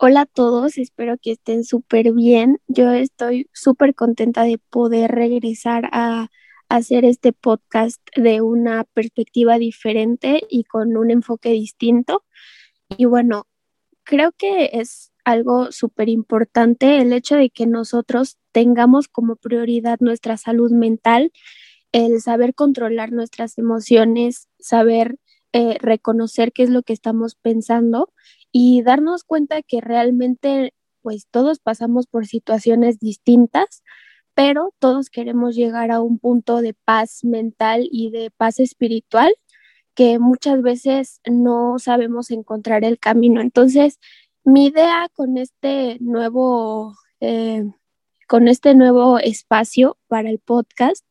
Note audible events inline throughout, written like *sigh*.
Hola a todos, espero que estén súper bien. Yo estoy súper contenta de poder regresar a, hacer este podcast de una perspectiva diferente y con un enfoque distinto. Y bueno, creo que es algo súper importante el hecho de que nosotros tengamos como prioridad nuestra salud mental, el saber controlar nuestras emociones, saber eh, reconocer qué es lo que estamos pensando y darnos cuenta que realmente pues todos pasamos por situaciones distintas, pero todos queremos llegar a un punto de paz mental y de paz espiritual que muchas veces no sabemos encontrar el camino. Entonces, mi idea con este nuevo, eh, con este nuevo espacio para el podcast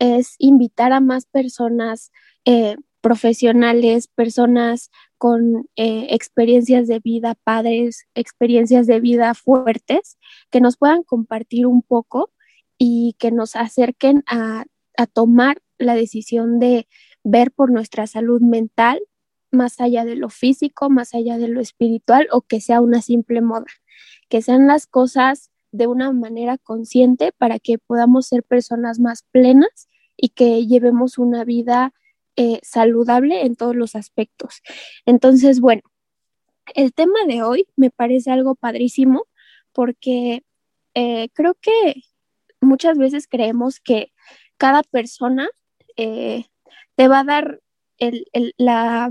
es invitar a más personas eh, profesionales, personas con eh, experiencias de vida, padres, experiencias de vida fuertes, que nos puedan compartir un poco y que nos acerquen a, a tomar la decisión de ver por nuestra salud mental más allá de lo físico, más allá de lo espiritual o que sea una simple moda, que sean las cosas de una manera consciente para que podamos ser personas más plenas y que llevemos una vida eh, saludable en todos los aspectos. Entonces, bueno, el tema de hoy me parece algo padrísimo porque eh, creo que muchas veces creemos que cada persona eh, te va a dar la,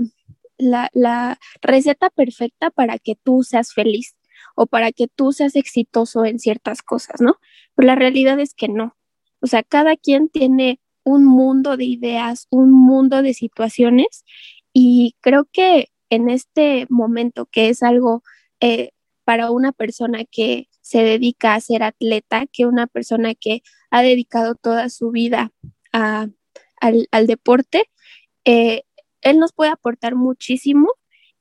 la, receta perfecta para que tú seas feliz o para que tú seas exitoso en ciertas cosas, ¿no? Pero la realidad es que no. O sea, cada quien tiene un mundo de ideas, un mundo de situaciones y creo que en este momento que es algo eh, para una persona que se dedica a ser atleta, que una persona que ha dedicado toda su vida al, deporte, eh, él nos puede aportar muchísimo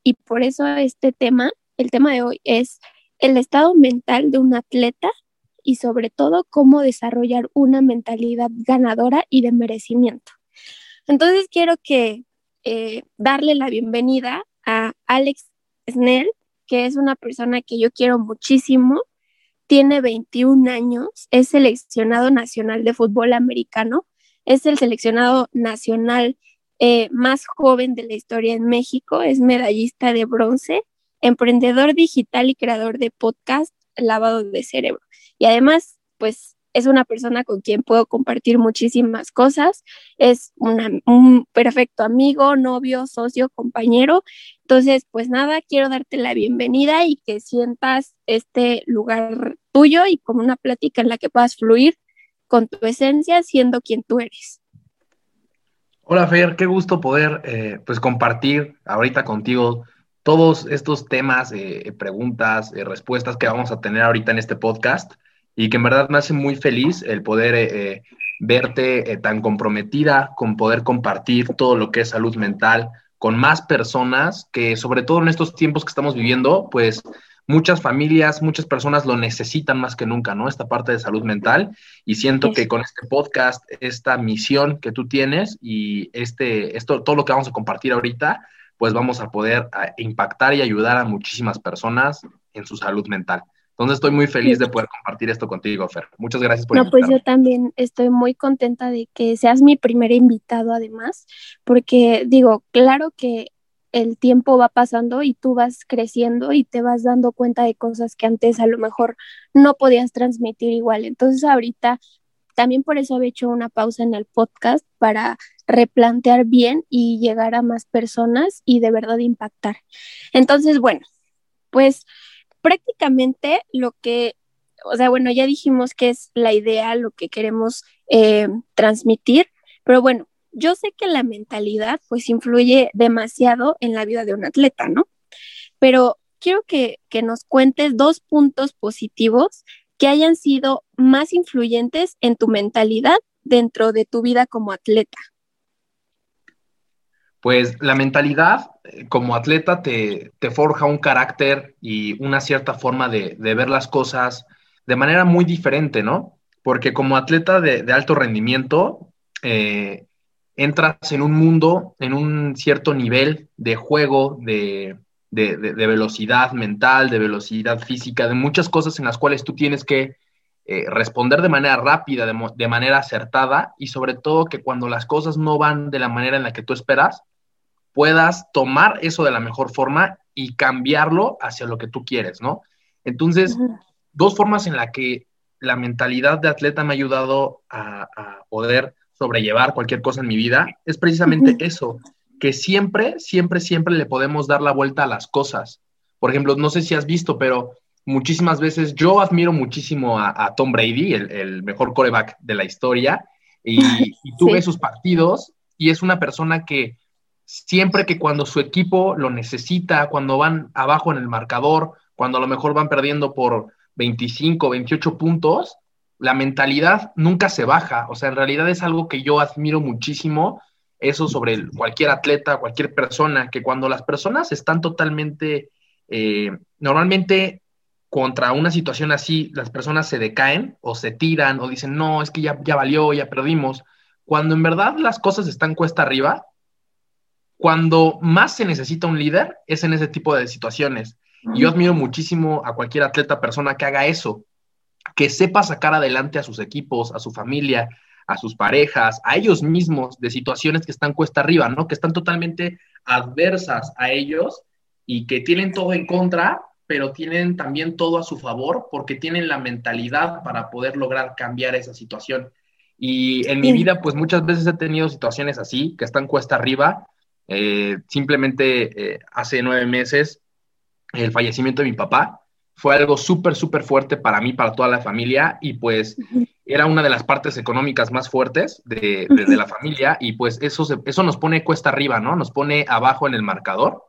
y por eso este tema, el tema de hoy es el estado mental de un atleta y sobre todo cómo desarrollar una mentalidad ganadora y de merecimiento. Entonces quiero que eh, darle la bienvenida a Alex Snell, que es una persona que yo quiero muchísimo, tiene 21 años, es seleccionado nacional de fútbol americano, es el seleccionado nacional eh, más joven de la historia en México, es medallista de bronce, emprendedor digital y creador de podcast Lavado de Cerebro. Y además, pues es una persona con quien puedo compartir muchísimas cosas, es un perfecto amigo, novio, socio, compañero. Entonces, pues nada, quiero darte la bienvenida y que sientas este lugar tuyo y como una plática en la que puedas fluir con tu esencia siendo quien tú eres. Hola Fer, qué gusto poder eh, pues compartir ahorita contigo todos estos temas, eh, preguntas, eh, respuestas que vamos a tener ahorita en este podcast y que en verdad me hace muy feliz el poder eh, eh, verte eh, tan comprometida con poder compartir todo lo que es salud mental con más personas que sobre todo en estos tiempos que estamos viviendo, pues muchas familias, muchas personas lo necesitan más que nunca, ¿no? Esta parte de salud mental y siento que con este podcast, esta misión que tú tienes y este, esto, todo lo que vamos a compartir ahorita, pues vamos a poder impactar y ayudar a muchísimas personas en su salud mental. Entonces estoy muy feliz de poder compartir esto contigo, Fer. Muchas gracias por No, pues yo también estoy muy contenta de que seas mi primer invitado además, porque digo, claro que el tiempo va pasando y tú vas creciendo y te vas dando cuenta de cosas que antes a lo mejor no podías transmitir igual. Entonces ahorita también por eso he hecho una pausa en el podcast para replantear bien y llegar a más personas y de verdad impactar. Entonces, bueno, pues prácticamente lo que, o sea, bueno, ya dijimos que es la idea, lo que queremos eh, transmitir, pero bueno, yo sé que la mentalidad pues influye demasiado en la vida de un atleta, ¿no? Pero quiero que, que nos cuentes dos puntos positivos que hayan sido más influyentes en tu mentalidad dentro de tu vida como atleta. Pues la mentalidad como atleta te, forja un carácter y una cierta forma de, ver las cosas de manera muy diferente, ¿no? Porque como atleta de, alto rendimiento, eh, entras en un mundo, en un cierto nivel de juego, de, de, velocidad mental, de velocidad física, de muchas cosas en las cuales tú tienes que eh, responder de manera rápida, de, manera acertada y sobre todo que cuando las cosas no van de la manera en la que tú esperas, puedas tomar eso de la mejor forma y cambiarlo hacia lo que tú quieres, ¿no? Entonces, dos formas en las que la mentalidad de atleta me ha ayudado a, poder sobrellevar cualquier cosa en mi vida es precisamente eso, que siempre, siempre, siempre le podemos dar la vuelta a las cosas. Por ejemplo, no sé si has visto, pero muchísimas veces yo admiro muchísimo a, Tom Brady, el, mejor coreback de la historia, y, *laughs* y tú ves sus partidos y es una persona que siempre que cuando su equipo lo necesita, cuando van abajo en el marcador, cuando a lo mejor van perdiendo por 25, 28 puntos, la mentalidad nunca se baja. O sea, en realidad es algo que yo admiro muchísimo eso sobre cualquier atleta, cualquier persona, que cuando las personas están totalmente, eh, normalmente contra una situación así, las personas se decaen o se tiran o dicen, no, es que ya, ya valió, ya perdimos. Cuando en verdad las cosas están cuesta arriba, cuando más se necesita un líder es en ese tipo de situaciones. Y yo admiro muchísimo a cualquier atleta, persona que haga eso, que sepa sacar adelante a sus equipos, a su familia, a sus parejas, a ellos mismos de situaciones que están cuesta arriba, ¿no? Que están totalmente adversas a ellos y que tienen todo en contra, pero tienen también todo a su favor porque tienen la mentalidad para poder lograr cambiar esa situación. Y en mi vida, pues muchas veces he tenido situaciones así, que están cuesta arriba. Eh, simplemente eh, hace nueve meses, el fallecimiento de mi papá fue algo súper, súper fuerte para mí, para toda la familia, y pues era una de las partes económicas más fuertes de, la familia y pues eso, eso nos pone cuesta arriba, ¿no? Nos pone abajo en el marcador,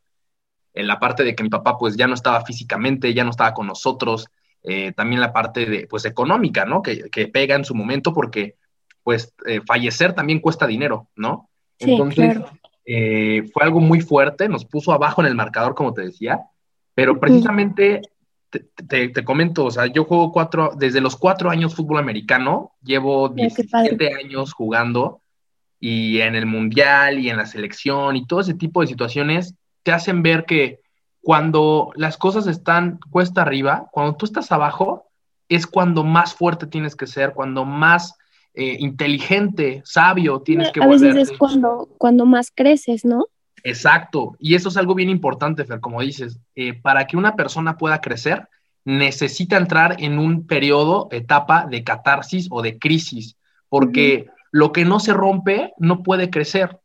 en la parte de que mi papá pues ya no estaba físicamente, ya no estaba con nosotros, eh, también la parte de pues económica, ¿no? Que, pega en su momento porque pues eh, fallecer también cuesta dinero, ¿no? Entonces eh, fue algo muy fuerte, nos puso abajo en el marcador, como te decía, pero precisamente te, comento, o sea, yo juego cuatro, desde los cuatro años fútbol americano, llevo 17 años jugando y en el mundial y en la selección y todo ese tipo de situaciones te hacen ver que cuando las cosas están cuesta arriba, cuando tú estás abajo, es cuando más fuerte tienes que ser, cuando más eh, inteligente, sabio tienes que A veces es cuando, cuando más creces, ¿no? Exacto, y eso es algo bien importante, Fer, como dices, eh, para que una persona pueda crecer, necesita entrar en un periodo, etapa de catarsis o de crisis, porque lo que no se rompe no puede crecer.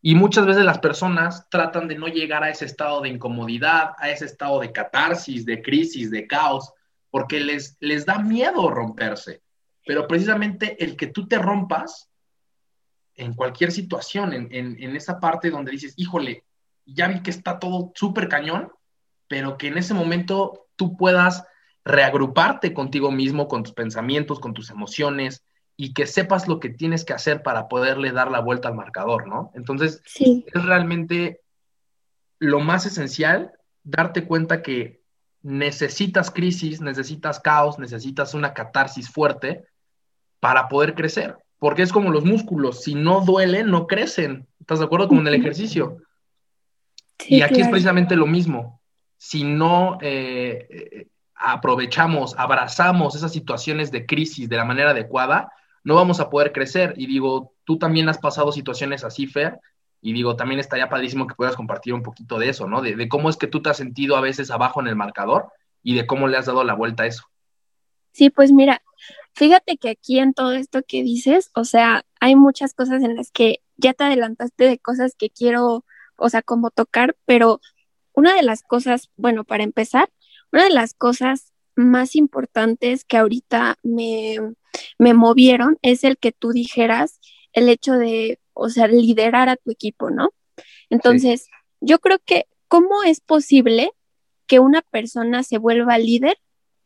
Y muchas veces las personas tratan de no llegar a ese estado de incomodidad, a ese estado de catarsis, de crisis, de caos, porque les, les da miedo romperse. Pero precisamente el que tú te rompas en cualquier situación, en, esa parte donde dices, híjole, ya vi que está todo súper cañón, pero que en ese momento tú puedas reagruparte contigo mismo, con tus pensamientos, con tus emociones, y que sepas lo que tienes que hacer para poderle dar la vuelta al marcador, ¿no? Entonces, es realmente lo más esencial darte cuenta que necesitas crisis, necesitas caos, necesitas una catarsis fuerte para poder crecer porque es como los músculos, si no duelen, no crecen. ¿Estás de acuerdo? Como en el ejercicio. y aquí es precisamente lo mismo. Si no eh, eh, aprovechamos, abrazamos esas situaciones de crisis de la manera adecuada, no vamos a poder crecer. Y digo, tú también has pasado situaciones así, Fer, y digo, también estaría padrísimo que puedas compartir un poquito de eso, ¿no? De, de, cómo es que tú te has sentido a veces abajo en el marcador y de cómo le has dado la vuelta a eso. Sí, pues mira, Fíjate que aquí en todo esto que dices, o sea, hay muchas cosas en las que ya te adelantaste de cosas que quiero, o sea, como tocar, pero una de las cosas, bueno, para empezar, una de las cosas más importantes que ahorita me, me movieron es el que tú dijeras el hecho de, o sea, liderar a tu equipo, ¿no? Entonces, yo creo que, ¿cómo es posible que una persona se vuelva líder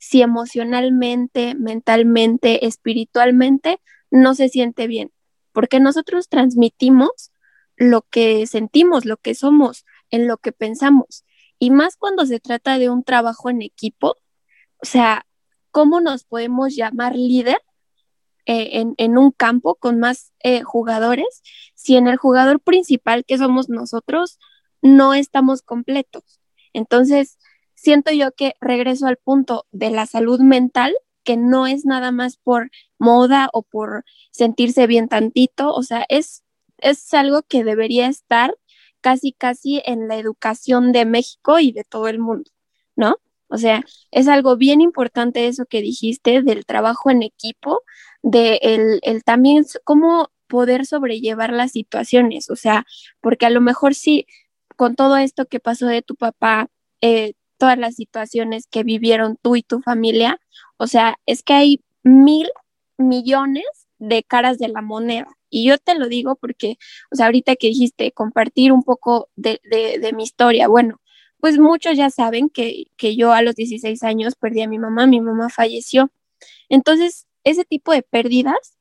si emocionalmente, mentalmente, espiritualmente no se siente bien, porque nosotros transmitimos lo que sentimos, lo que somos, en lo que pensamos, y más cuando se trata de un trabajo en equipo, o sea, ¿cómo nos podemos llamar líder eh, en, un campo con más eh, jugadores si en el jugador principal que somos nosotros no estamos completos? Entonces, siento yo que regreso al punto de la salud mental, que no es nada más por moda o por sentirse bien tantito, o sea, es, es algo que debería estar casi, casi en la educación de México y de todo el mundo, ¿no? O sea, es algo bien importante eso que dijiste del trabajo en equipo, de el, el también cómo poder sobrellevar las situaciones, o sea, porque a lo mejor sí, con todo esto que pasó de tu papá, eh, todas las situaciones que vivieron tú y tu familia, o sea, es que hay mil millones de caras de la moneda. Y yo te lo digo porque, o sea, ahorita que dijiste compartir un poco de, mi historia, bueno, pues muchos ya saben que, que yo a los 16 años perdí a mi mamá, mi mamá falleció. Entonces, ese tipo de pérdidas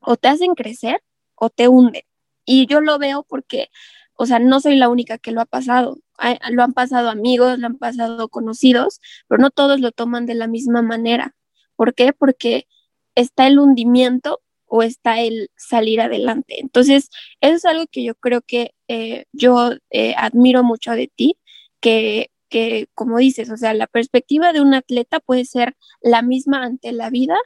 o te hacen crecer o te hunden. Y yo lo veo porque, o sea, no soy la única que lo ha pasado. Lo han pasado amigos, lo han pasado conocidos, pero no todos lo toman de la misma manera. ¿Por qué? Porque está el hundimiento o está el salir adelante. Entonces, eso es algo que yo creo que eh, yo eh, admiro mucho de ti, que, que, como dices, o sea, la perspectiva de un atleta puede ser la misma ante la vida,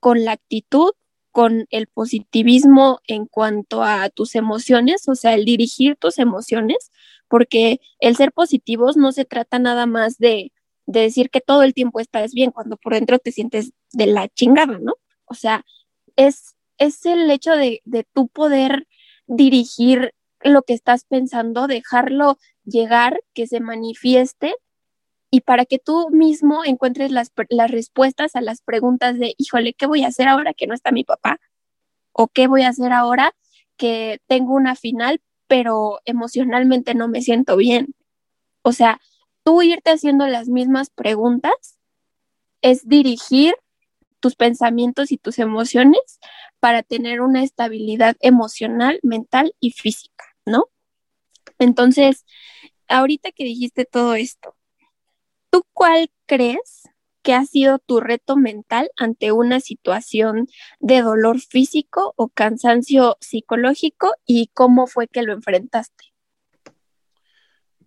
con la actitud, con el positivismo en cuanto a tus emociones, o sea, el dirigir tus emociones, porque el ser positivos no se trata nada más de, de decir que todo el tiempo estás bien cuando por dentro te sientes de la chingada, ¿no? O sea, es es el hecho de, de tú poder dirigir lo que estás pensando, dejarlo llegar, que se manifieste y para que tú mismo encuentres las, las, respuestas a las preguntas de, híjole, ¿qué voy a hacer ahora que no está mi papá? ¿O qué voy a hacer ahora que tengo una final, pero emocionalmente no me siento bien? O sea, tú irte haciendo las mismas preguntas es dirigir tus pensamientos y tus emociones para tener una estabilidad emocional, mental y física, ¿no? Entonces, ahorita que dijiste todo esto, ¿tú cuál crees que ha sido tu reto mental ante una situación de dolor físico o cansancio psicológico y cómo fue que lo enfrentaste?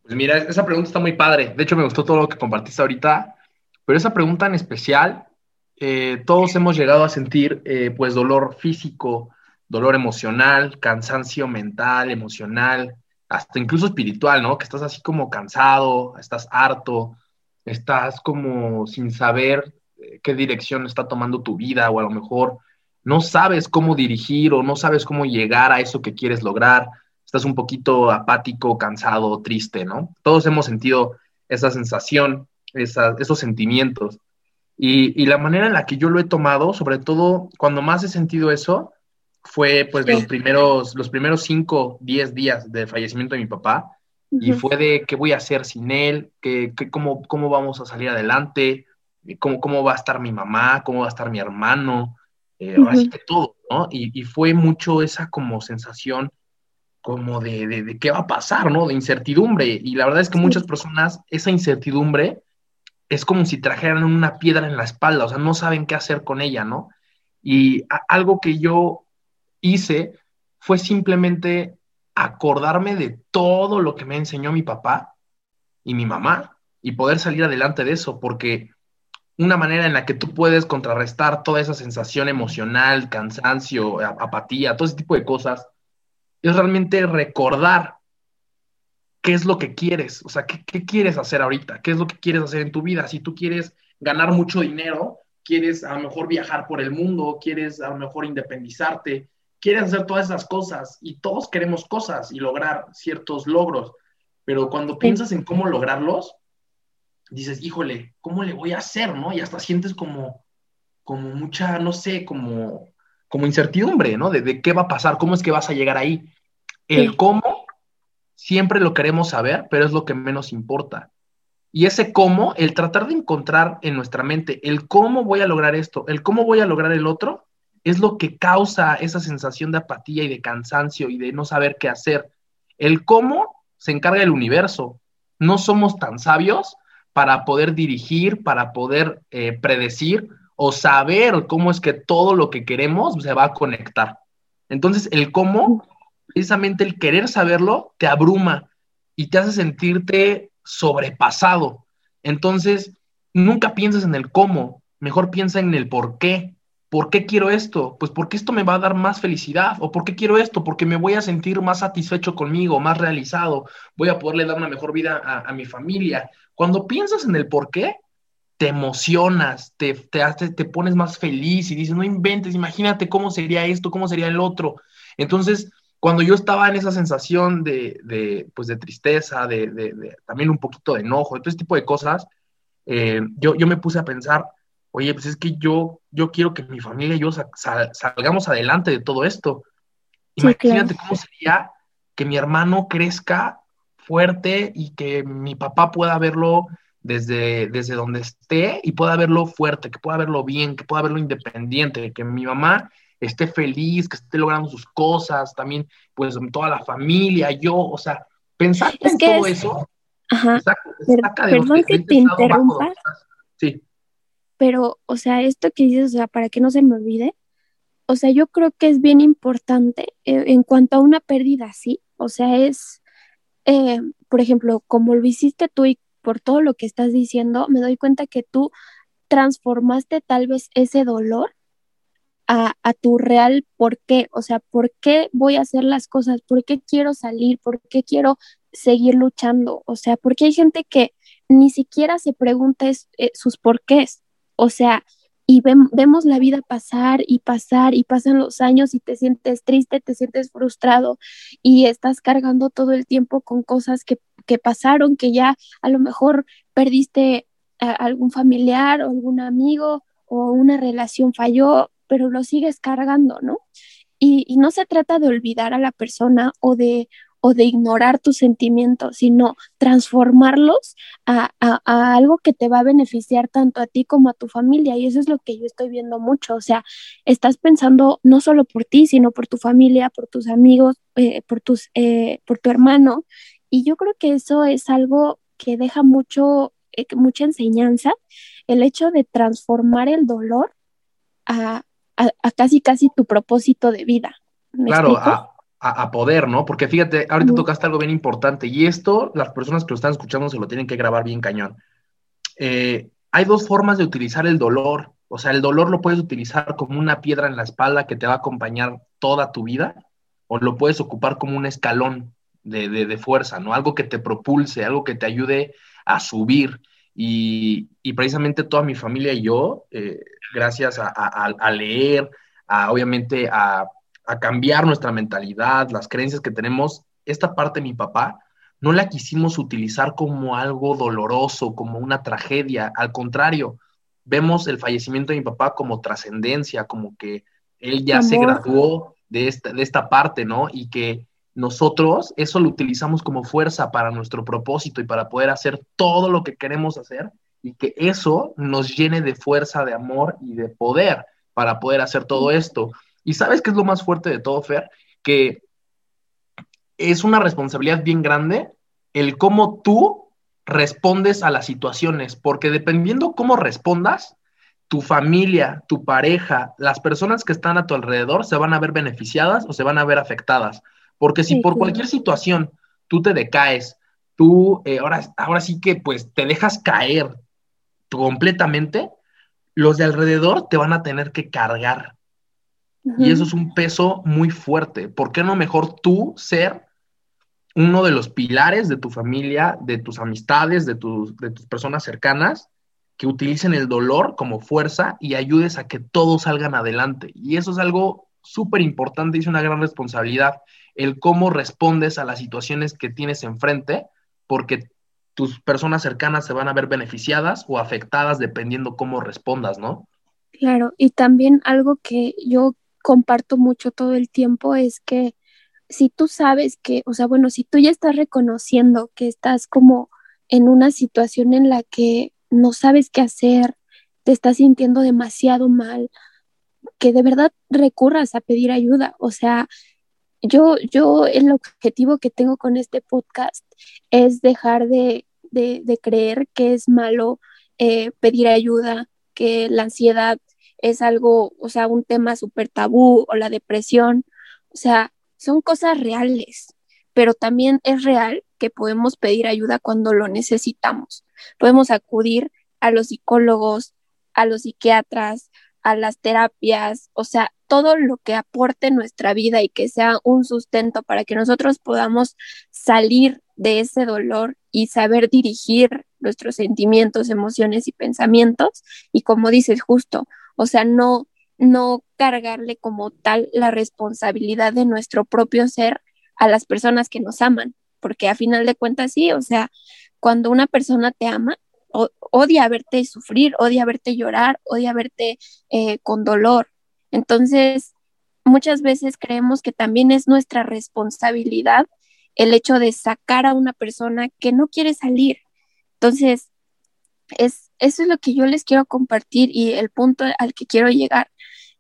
Pues mira, esa pregunta está muy padre. De hecho, me gustó todo lo que compartiste ahorita, pero esa pregunta en especial eh, todos hemos llegado a sentir eh, pues dolor físico, dolor emocional, cansancio mental, emocional, hasta incluso espiritual, ¿no? Que estás así como cansado, estás harto, estás como sin saber eh, qué dirección está tomando tu vida o a lo mejor no sabes cómo dirigir o no sabes cómo llegar a eso que quieres lograr, estás un poquito apático, cansado, triste, ¿no? Todos hemos sentido esa sensación, esos sentimientos. Y, la manera en la que yo lo he tomado, sobre todo cuando más he sentido eso, fue pues los primeros, los primeros 5, 10 días del fallecimiento de mi papá. Y fue de qué voy a hacer sin él, que, cómo, cómo vamos a salir adelante, cómo, cómo va a estar mi mamá, cómo va a estar mi hermano, eh, así que todo, ¿no? Y, y, fue mucho esa como sensación como de, de, de, qué va a pasar, ¿no? De incertidumbre. Y la verdad es que muchas personas, esa incertidumbre es como si trajeran una piedra en la espalda, o sea, no saben qué hacer con ella, ¿no? Y algo que yo hice fue simplemente acordarme de todo lo que me enseñó mi papá y mi mamá y poder salir adelante de eso, porque una manera en la que tú puedes contrarrestar toda esa sensación emocional, cansancio, apatía, todo ese tipo de cosas, es realmente recordar qué es lo que quieres, o sea, ¿qué, quieres hacer ahorita, qué es lo que quieres hacer en tu vida. Si tú quieres ganar mucho dinero, quieres a lo mejor viajar por el mundo, quieres a lo mejor independizarte, quieres hacer todas esas cosas y todos queremos cosas y lograr ciertos logros, pero cuando piensas en cómo lograrlos, dices, híjole, ¿cómo le voy a hacer, no? Y hasta sientes como, como mucha, no sé, como, como incertidumbre, ¿no? De, de qué va a pasar, cómo es que vas a llegar ahí. El cómo siempre lo queremos saber, pero es lo que menos importa. Y ese cómo, el tratar de encontrar en nuestra mente el cómo voy a lograr esto, el cómo voy a lograr el otro, es lo que causa esa sensación de apatía y de cansancio y de no saber qué hacer. El cómo se encarga el universo. No somos tan sabios para poder dirigir, para poder eh, predecir o saber cómo es que todo lo que queremos se va a conectar. Entonces, el cómo precisamente el querer saberlo te abruma y te hace sentirte sobrepasado. Entonces, nunca pienses en el cómo, mejor piensa en el por qué. ¿Por qué quiero esto? Pues porque esto me va a dar más felicidad. ¿O por qué quiero esto? Porque me voy a sentir más satisfecho conmigo, más realizado. Voy a poderle dar una mejor vida a, mi familia. Cuando piensas en el por qué, te emocionas, te, te, te pones más feliz y dices, no inventes, imagínate cómo sería esto, cómo sería el otro. Entonces, cuando yo estaba en esa sensación de, de pues de tristeza, de, de, también un poquito de enojo, todo ese tipo de cosas, eh, yo, yo me puse a pensar, oye, pues es que yo, yo quiero que mi familia y yo salgamos adelante de todo esto. Imagínate cómo sería que mi hermano crezca fuerte y que mi papá pueda verlo desde, desde donde esté y pueda verlo fuerte, que pueda verlo bien, que pueda verlo independiente, que mi mamá esté feliz, que esté logrando sus cosas, también pues toda la familia, yo, o sea, pensar en todo eso. Ajá. perdón que te interrumpa. Sí. Pero, o sea, esto que dices, o sea, para que no se me olvide, o sea, yo creo que es bien importante eh, en cuanto a una pérdida así, o sea, es, eh, por ejemplo, como lo hiciste tú y por todo lo que estás diciendo, me doy cuenta que tú transformaste tal vez ese dolor a, tu real por qué, o sea, por qué voy a hacer las cosas, por qué quiero salir, por qué quiero seguir luchando, o sea, porque hay gente que ni siquiera se pregunta eh, sus porqués, o sea, y vemos la vida pasar y pasar y pasan los años y te sientes triste, te sientes frustrado y estás cargando todo el tiempo con cosas que, que pasaron, que ya a lo mejor perdiste a algún familiar o algún amigo o una relación falló, pero lo sigues cargando, ¿no? Y, y no se trata de olvidar a la persona o de, o de ignorar tus sentimientos, sino transformarlos a, algo que te va a beneficiar tanto a ti como a tu familia. Y eso es lo que yo estoy viendo mucho. O sea, estás pensando no solo por ti, sino por tu familia, por tus amigos, eh, por, tus, eh, por tu hermano. Y yo creo que eso es algo que deja mucho, eh, mucha enseñanza, el hecho de transformar el dolor a, casi, casi tu propósito de vida. claro, a, poder, ¿no? Porque fíjate, ahorita tocaste algo bien importante y esto las personas que lo están escuchando se lo tienen que grabar bien cañón. Eh, hay dos formas de utilizar el dolor. O sea, el dolor lo puedes utilizar como una piedra en la espalda que te va a acompañar toda tu vida o lo puedes ocupar como un escalón de, fuerza, ¿no? Algo que te propulse, algo que te ayude a subir. Y, precisamente toda mi familia y yo, eh, gracias a, a, leer, a, obviamente a a cambiar nuestra mentalidad, las creencias que tenemos, esta parte de mi papá no la quisimos utilizar como algo doloroso, como una tragedia. Al contrario, vemos el fallecimiento de mi papá como trascendencia, como que él ya se graduó de esta, de esta parte, ¿no? Y que nosotros eso lo utilizamos como fuerza para nuestro propósito y para poder hacer todo lo que queremos hacer y que eso nos llene de fuerza, de amor y de poder para poder hacer todo esto. Y sabes qué es lo más fuerte de todo, Fer? Que es una responsabilidad bien grande el cómo tú respondes a las situaciones, porque dependiendo cómo respondas, tu familia, tu pareja, las personas que están a tu alrededor se van a ver beneficiadas o se van a ver afectadas. Porque si por cualquier situación tú te decaes, tú eh, ahora, ahora sí que pues te dejas caer completamente, los de alrededor te van a tener que cargar y eso es un peso muy fuerte. ¿Por qué no mejor tú ser uno de los pilares de tu familia, de tus amistades, de tus, de tus personas cercanas, que utilicen el dolor como fuerza y ayudes a que todos salgan adelante? Y eso es algo súper importante y es una gran responsabilidad, el cómo respondes a las situaciones que tienes enfrente, porque tus personas cercanas se van a ver beneficiadas o afectadas dependiendo cómo respondas, ¿no? Claro, y también algo que yo comparto mucho todo el tiempo es que si tú sabes que, o sea, bueno, si tú ya estás reconociendo que estás como en una situación en la que no sabes qué hacer, te estás sintiendo demasiado mal, que de verdad recurras a pedir ayuda. O sea, yo, yo el objetivo que tengo con este podcast es dejar de, creer que es malo eh, pedir ayuda, que la ansiedad es algo, o sea, un tema súper tabú o la depresión, o sea, son cosas reales, pero también es real que podemos pedir ayuda cuando lo necesitamos. Podemos acudir a los psicólogos, a los psiquiatras, a las terapias, o sea, todo lo que aporte nuestra vida y que sea un sustento para que nosotros podamos salir de ese dolor y saber dirigir nuestros sentimientos, emociones y pensamientos. Y como dices, justo, o sea, no, no cargarle como tal la responsabilidad de nuestro propio ser a las personas que nos aman, porque a final de cuentas sí, o sea, cuando una persona te ama, odia verte sufrir, odia verte llorar, odia verte eh, con dolor. Entonces, muchas veces creemos que también es nuestra responsabilidad el hecho de sacar a una persona que no quiere salir. Entonces, es, eso es lo que yo les quiero compartir y el punto al que quiero llegar,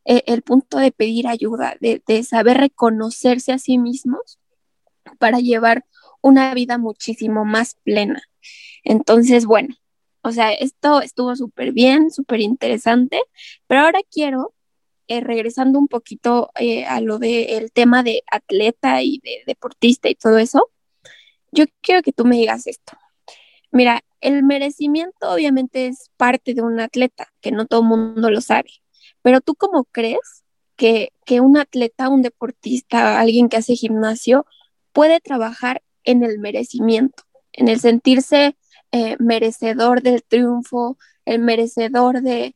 eh, el punto de pedir ayuda, de, de saber reconocerse a sí mismos para llevar una vida muchísimo más plena. Entonces, bueno, o sea, esto estuvo súper bien, súper interesante, pero ahora quiero, eh, regresando un poquito eh, a lo del tema de atleta y de deportista y todo eso, yo quiero que tú me digas esto. Mira, el merecimiento obviamente es parte de un atleta, que no todo el mundo lo sabe, pero tú cómo crees que, que un atleta, un deportista, alguien que hace gimnasio, puede trabajar en el merecimiento, en el sentirse eh, merecedor del triunfo, el merecedor de,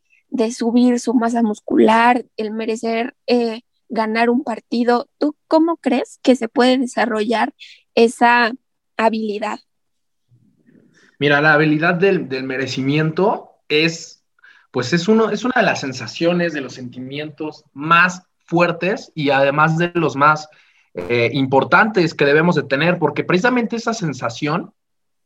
subir su masa muscular, el merecer eh, ganar un partido. ¿Tú cómo crees que se puede desarrollar esa habilidad? Mira, la habilidad del, merecimiento es, pues es, uno, es una de las sensaciones, de los sentimientos más fuertes y además de los más eh, importantes que debemos de tener, porque precisamente esa sensación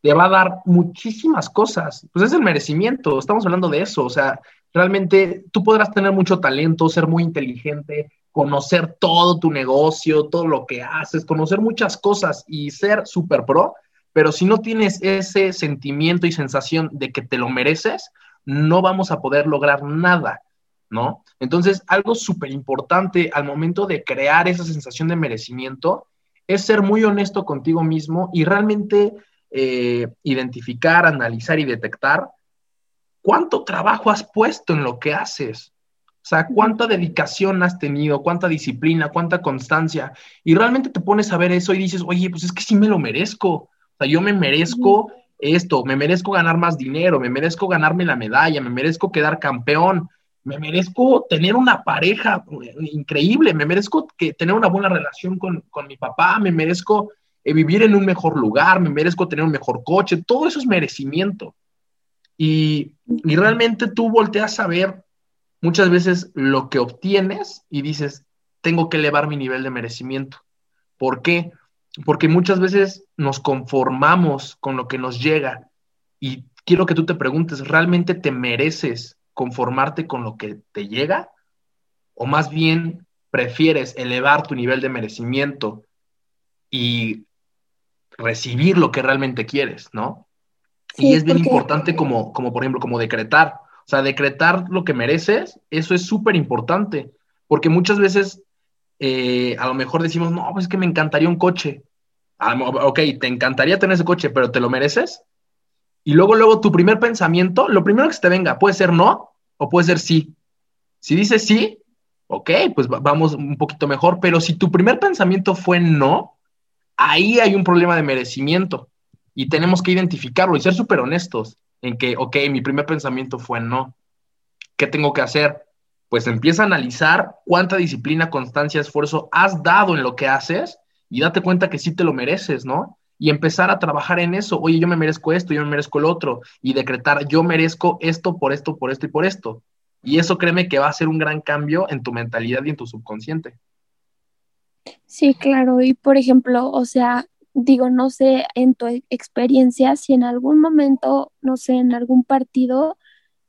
te va a dar muchísimas cosas. Pues es el merecimiento, estamos hablando de eso, o sea, realmente tú podrás tener mucho talento, ser muy inteligente, conocer todo tu negocio, todo lo que haces, conocer muchas cosas y ser súper pro, pero si no tienes ese sentimiento y sensación de que te lo mereces, no vamos a poder lograr nada, ¿no? Entonces, algo súper importante al momento de crear esa sensación de merecimiento es ser muy honesto contigo mismo y realmente eh, identificar, analizar y detectar cuánto trabajo has puesto en lo que haces. O sea, cuánta dedicación has tenido, cuánta disciplina, cuánta constancia. Y realmente te pones a ver eso y dices, oye, pues es que sí me lo merezco. Sea, yo me merezco esto, me merezco ganar más dinero, me merezco ganarme la medalla, me merezco quedar campeón, me merezco tener una pareja eh, increíble, me merezco que, tener una buena relación con, con mi papá, me merezco eh, vivir en un mejor lugar, me merezco tener un mejor coche, todo eso es merecimiento. Y, y realmente tú volteas a ver muchas veces lo que obtienes y dices, tengo que elevar mi nivel de merecimiento. ¿Por qué? Porque muchas veces nos conformamos con lo que nos llega y quiero que tú te preguntes, ¿realmente te mereces conformarte con lo que te llega? ¿O más bien prefieres elevar tu nivel de merecimiento y recibir lo que realmente quieres, ¿no? y es bien importante como, como, por ejemplo, como decretar. O sea, decretar lo que mereces, eso es súper importante, porque muchas veces eh, a lo mejor decimos, no, pues es que me encantaría un coche. Ok, te encantaría tener ese coche, pero ¿te lo mereces? Y luego, luego, tu primer pensamiento, lo primero que se te venga, puede ser no o puede ser sí. Si dices sí, ok, pues vamos un poquito mejor, pero si tu primer pensamiento fue no, ahí hay un problema de merecimiento y tenemos que identificarlo y ser súper honestos en que, ok, mi primer pensamiento fue no. ¿Qué tengo que hacer? Pues empieza a analizar cuánta disciplina, constancia, esfuerzo has dado en lo que haces y date cuenta que sí te lo mereces, ¿no? Y empezar a trabajar en eso. Oye, yo me merezco esto, yo me merezco el otro. Y decretar, yo merezco esto por esto, por esto y por esto. Y eso créeme que va a ser un gran cambio en tu mentalidad y en tu subconsciente. Sí, claro. Y por ejemplo, o sea, digo, no sé, en tu experiencia, si en algún momento, no sé, en algún partido,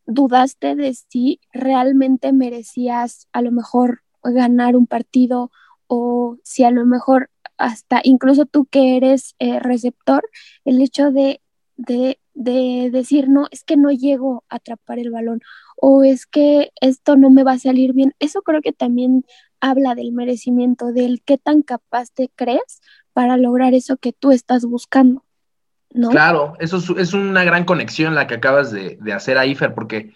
dudaste de si realmente merecías a lo mejor ganar un partido o si a lo mejor hasta incluso tú que eres eh, receptor, el hecho de, de, de decir, no, es que no llego a atrapar el balón o es que esto no me va a salir bien, eso creo que también habla del merecimiento, del qué tan capaz te crees para lograr eso que tú estás buscando. ¿No? Claro, eso es, una gran conexión la que acabas de, hacer ahí, Fer, porque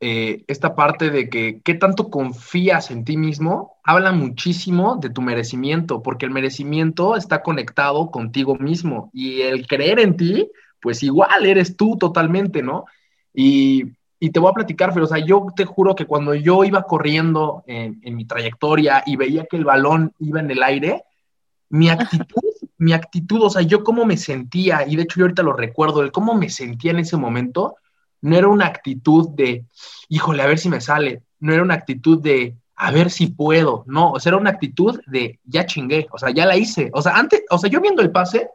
eh, esta parte de que qué tanto confías en ti mismo habla muchísimo de tu merecimiento, porque el merecimiento está conectado contigo mismo y el creer en ti, pues igual eres tú totalmente, ¿no? Y, te voy a platicar, pero o sea, yo te juro que cuando yo iba corriendo en, en mi trayectoria y veía que el balón iba en el aire, mi *laughs* actitud mi actitud, o sea, yo cómo me sentía, y de hecho yo ahorita lo recuerdo, el cómo me sentía en ese momento, no era una actitud de, híjole, a ver si me sale, no era una actitud de, a ver si puedo, no, o sea, era una actitud de, ya chingué, o sea, ya la hice, o sea, antes, o sea, yo viendo el pase,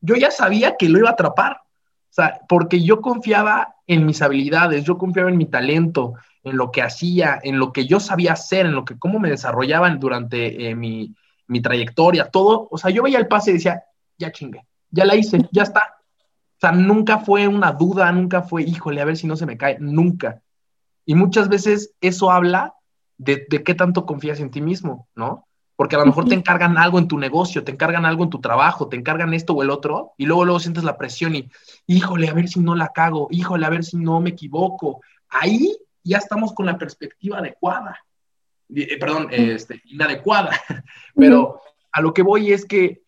yo ya sabía que lo iba a atrapar, o sea, porque yo confiaba en mis habilidades, yo confiaba en mi talento, en lo que hacía, en lo que yo sabía hacer, en lo que, cómo me desarrollaban durante eh, mi, mi trayectoria, todo, o sea, yo veía el pase y decía, ya chingue, ya la hice, ya está. O sea, nunca fue una duda, nunca fue, híjole, a ver si no se me cae, nunca. Y muchas veces eso habla de, qué tanto confías en ti mismo, ¿no? Porque a lo mejor te encargan algo en tu negocio, te encargan algo en tu trabajo, te encargan esto o el otro, y luego luego sientes la presión y, híjole, a ver si no la cago, híjole, a ver si no me equivoco. Ahí ya estamos con la perspectiva adecuada. Eh, perdón, este, inadecuada. *laughs* Pero a lo que voy es que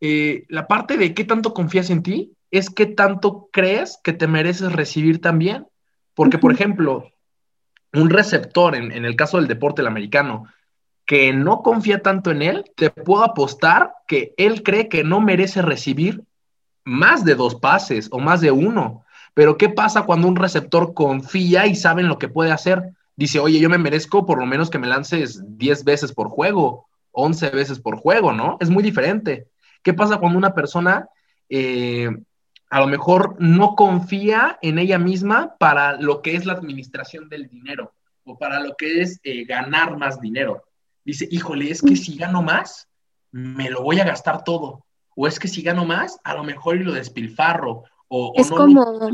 eh, la parte de qué tanto confías en ti es qué tanto crees que te mereces recibir también. Porque, por ejemplo, un receptor, en, en el caso del deporte el americano, que no confía tanto en él, te puedo apostar que él cree que no merece recibir más de dos pases o más de uno. Pero ¿qué pasa cuando un receptor confía y sabe en lo que puede hacer? Dice, oye, yo me merezco por lo menos que me lances 10 veces por juego, 11 veces por juego, ¿no? Es muy diferente. ¿Qué pasa cuando una persona eh, a lo mejor no confía en ella misma para lo que es la administración del dinero o para lo que es eh, ganar más dinero? Dice, híjole, es que si gano más, me lo voy a gastar todo. O es que si gano más, a lo mejor lo despilfarro. O, es, como,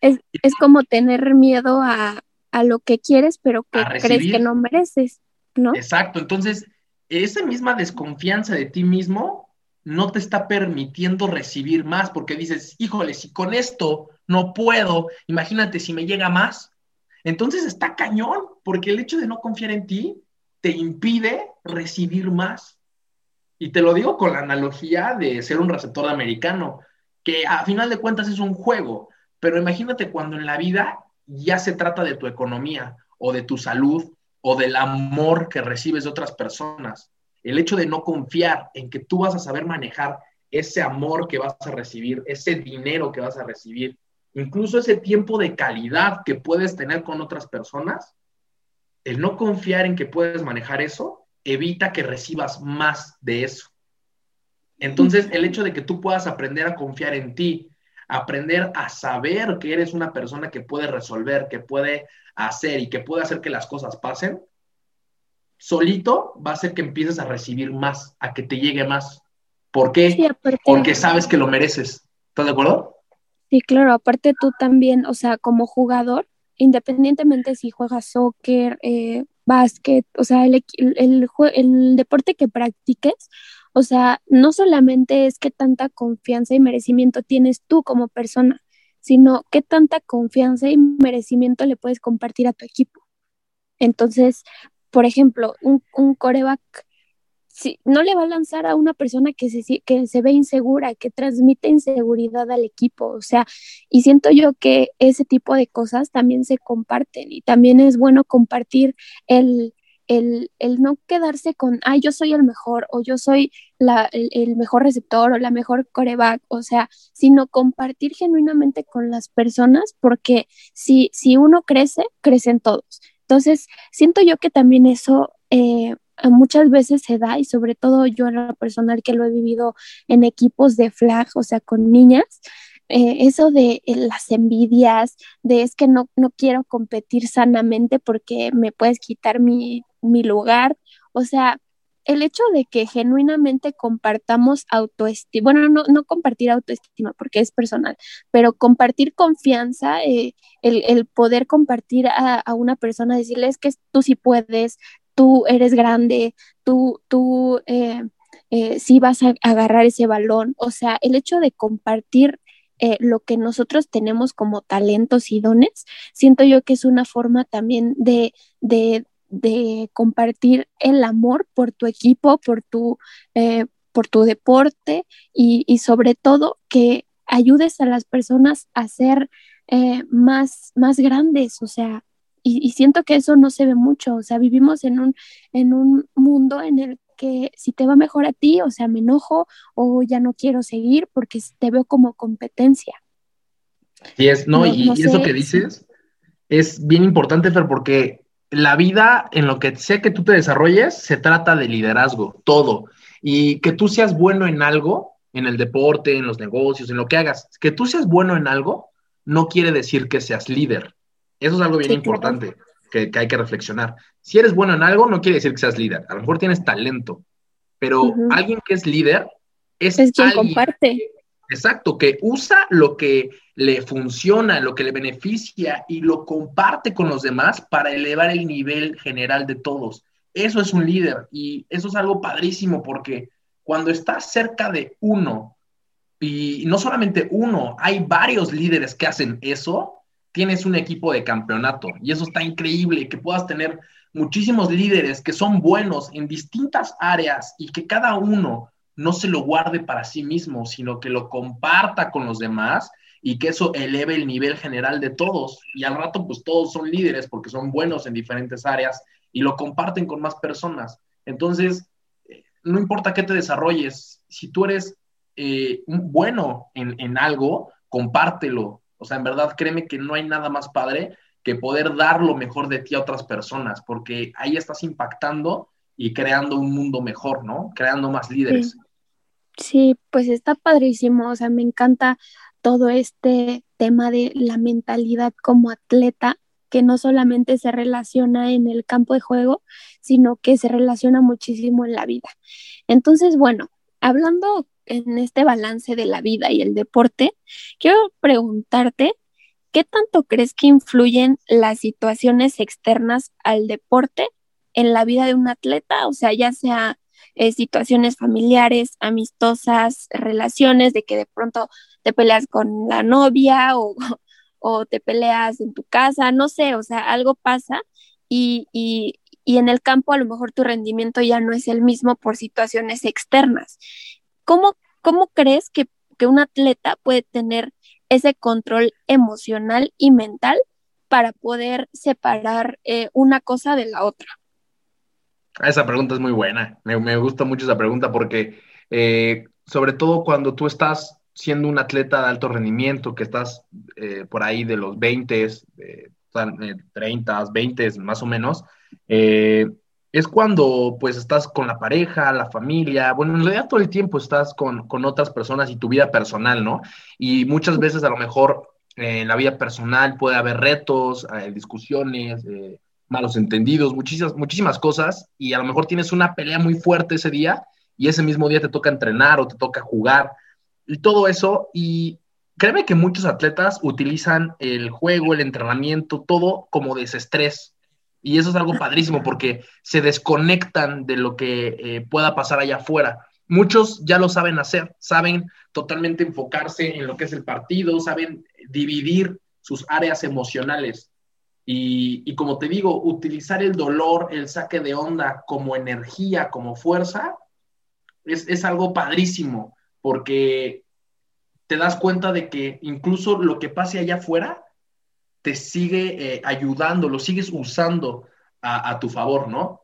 es como tener miedo a, a lo que quieres, pero que crees que no mereces, ¿no? Exacto, entonces esa misma desconfianza de ti mismo no te está permitiendo recibir más, porque dices, híjole, si con esto no puedo, imagínate si me llega más. Entonces está cañón, porque el hecho de no confiar en ti te impide recibir más. Y te lo digo con la analogía de ser un receptor americano, que a final de cuentas es un juego, pero imagínate cuando en la vida ya se trata de tu economía o de tu salud o del amor que recibes de otras personas. El hecho de no confiar en que tú vas a saber manejar ese amor que vas a recibir, ese dinero que vas a recibir, incluso ese tiempo de calidad que puedes tener con otras personas, el no confiar en que puedes manejar eso evita que recibas más de eso. Entonces, el hecho de que tú puedas aprender a confiar en ti, aprender a saber que eres una persona que puede resolver, que puede hacer y que puede hacer que las cosas pasen, solito va a hacer que empieces a recibir más, a que te llegue más. ¿Por qué? Porque sabes que lo mereces. ¿Estás de acuerdo? Sí, claro. Aparte tú también, o sea, como jugador, independientemente si juegas soccer, eh, básquet, o sea, el, el, el deporte que practiques, o sea, no solamente es qué tanta confianza y merecimiento tienes tú como persona, sino qué tanta confianza y merecimiento le puedes compartir a tu equipo. Entonces, por ejemplo, un, un coreback si, no le va a lanzar a una persona que se, que se ve insegura, que transmite inseguridad al equipo, o sea, y siento yo que ese tipo de cosas también se comparten y también es bueno compartir el, el, no quedarse con, ay, yo soy el mejor o yo soy el, mejor receptor o la mejor coreback, o sea, sino compartir genuinamente con las personas porque si, si uno crece, crecen todos. Entonces, siento yo que también eso eh, muchas veces se da y sobre todo yo en lo personal que lo he vivido en equipos de flag, o sea, con niñas, eh, eso de eh, las envidias, de es que no, no quiero competir sanamente porque me puedes quitar mi, mi lugar. O sea, el hecho de que genuinamente compartamos autoestima, bueno, no, no compartir autoestima porque es personal, pero compartir confianza, eh, el, poder compartir a, una persona, decirles que tú sí puedes, tú eres grande, tú, tú eh, eh, sí vas a agarrar ese balón. O sea, el hecho de compartir eh, lo que nosotros tenemos como talentos y dones, siento yo que es una forma también de, de, de compartir el amor por tu equipo, por tu, eh, por tu deporte y, y, sobre todo que ayudes a las personas a ser eh, más, más grandes, o sea, y, y, siento que eso no se ve mucho, o sea, vivimos en un, en un mundo en el que si te va mejor a ti, o sea, me enojo o ya no quiero seguir porque te veo como competencia. Sí, es, no, y, eso que dices es bien importante, Fer, porque la vida, en lo que sea que tú te desarrolles, se trata de liderazgo, todo. Y que tú seas bueno en algo, en el deporte, en los negocios, en lo que hagas, que tú seas bueno en algo, no quiere decir que seas líder. Eso es algo bien importante que, hay que reflexionar. Si eres bueno en algo, no quiere decir que seas líder. A lo mejor tienes talento, pero alguien que es líder es, es quien comparte. Exacto, que usa lo que le funciona, lo que le beneficia y lo comparte con los demás para elevar el nivel general de todos. Eso es un líder y eso es algo padrísimo porque cuando estás cerca de uno y no solamente uno, hay varios líderes que hacen eso, tienes un equipo de campeonato y eso está increíble, que puedas tener muchísimos líderes que son buenos en distintas áreas y que cada uno no se lo guarde para sí mismo, sino que lo comparta con los demás y que eso eleve el nivel general de todos. Y al rato, pues todos son líderes porque son buenos en diferentes áreas y lo comparten con más personas. Entonces, eh, no importa qué te desarrolles, si tú eres eh, bueno en, en algo, compártelo. O sea, en verdad, créeme que no hay nada más padre que poder dar lo mejor de ti a otras personas, porque ahí estás impactando y creando un mundo mejor, ¿no? Creando más líderes. Pues está padrísimo, o sea, me encanta todo este tema de la mentalidad como atleta, que no solamente se relaciona en el campo de juego, sino que se relaciona muchísimo en la vida. Entonces, bueno, hablando en este balance de la vida y el deporte, quiero preguntarte, ¿qué tanto crees que influyen las situaciones externas al deporte en la vida de un atleta? O sea, ya sea eh, situaciones familiares, amistosas, relaciones de que de pronto te peleas con la novia o, *laughs* o te peleas en tu casa, no sé, o sea, algo pasa y, y, y en el campo a lo mejor tu rendimiento ya no es el mismo por situaciones externas. ¿Cómo, cómo crees que, que un atleta puede tener ese control emocional y mental para poder separar eh, una cosa de la otra? Esa pregunta es muy buena. Me, gusta mucho esa pregunta porque, eh, sobre todo cuando tú estás siendo un atleta de alto rendimiento, que estás eh, por ahí de los 20, eh, 30, 20 más o menos, eh, es cuando pues estás con la pareja, la familia, bueno, en realidad todo el tiempo estás con, con otras personas y tu vida personal, ¿no? Y muchas veces a lo mejor en la vida personal puede haber retos, discusiones, malos entendidos, muchísimas, muchísimas cosas, y a lo mejor tienes una pelea muy fuerte ese día, y ese mismo día te toca entrenar o te toca jugar, y todo eso, y créeme que muchos atletas utilizan el juego, el entrenamiento, todo como desestrés, y eso es algo padrísimo porque se desconectan de lo que eh, pueda pasar allá afuera. Muchos ya lo saben hacer, saben totalmente enfocarse en lo que es el partido, saben dividir sus áreas emocionales. Y, como te digo, utilizar el dolor, el saque de onda como energía, como fuerza, es, algo padrísimo, porque te das cuenta de que incluso lo que pase allá afuera te sigue eh, ayudando, lo sigues usando a, tu favor, ¿no?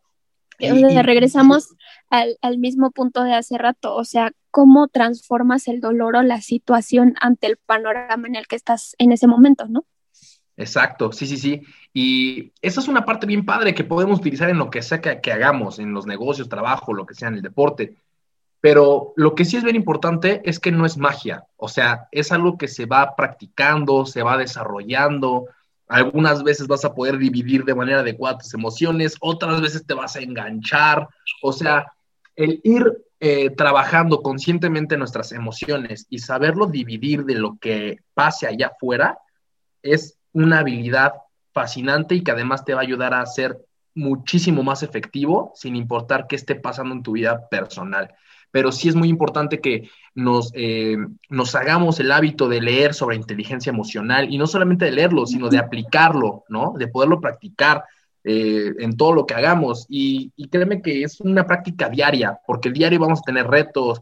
regresamos al, al, mismo punto de hace rato, o sea, cómo transformas el dolor o la situación ante el panorama en el que estás en ese momento, ¿no? Exacto, sí, sí, sí. Y esa es una parte bien padre que podemos utilizar en lo que sea que, hagamos, en los negocios, trabajo, lo que sea, en el deporte. Pero lo que sí es bien importante es que no es magia, o sea, es algo que se va practicando, se va desarrollando. Algunas veces vas a poder dividir de manera adecuada tus emociones, otras veces te vas a enganchar. O sea, el ir eh, trabajando conscientemente nuestras emociones y saberlo dividir de lo que pase allá afuera es una habilidad fascinante y que además te va a ayudar a ser muchísimo más efectivo sin importar qué esté pasando en tu vida personal. pero sí es muy importante que nos, eh, nos hagamos el hábito de leer sobre inteligencia emocional y no solamente de leerlo, sino de aplicarlo, ¿no? De poderlo practicar eh, en todo lo que hagamos. Y, y créeme que es una práctica diaria, porque el diario vamos a tener retos,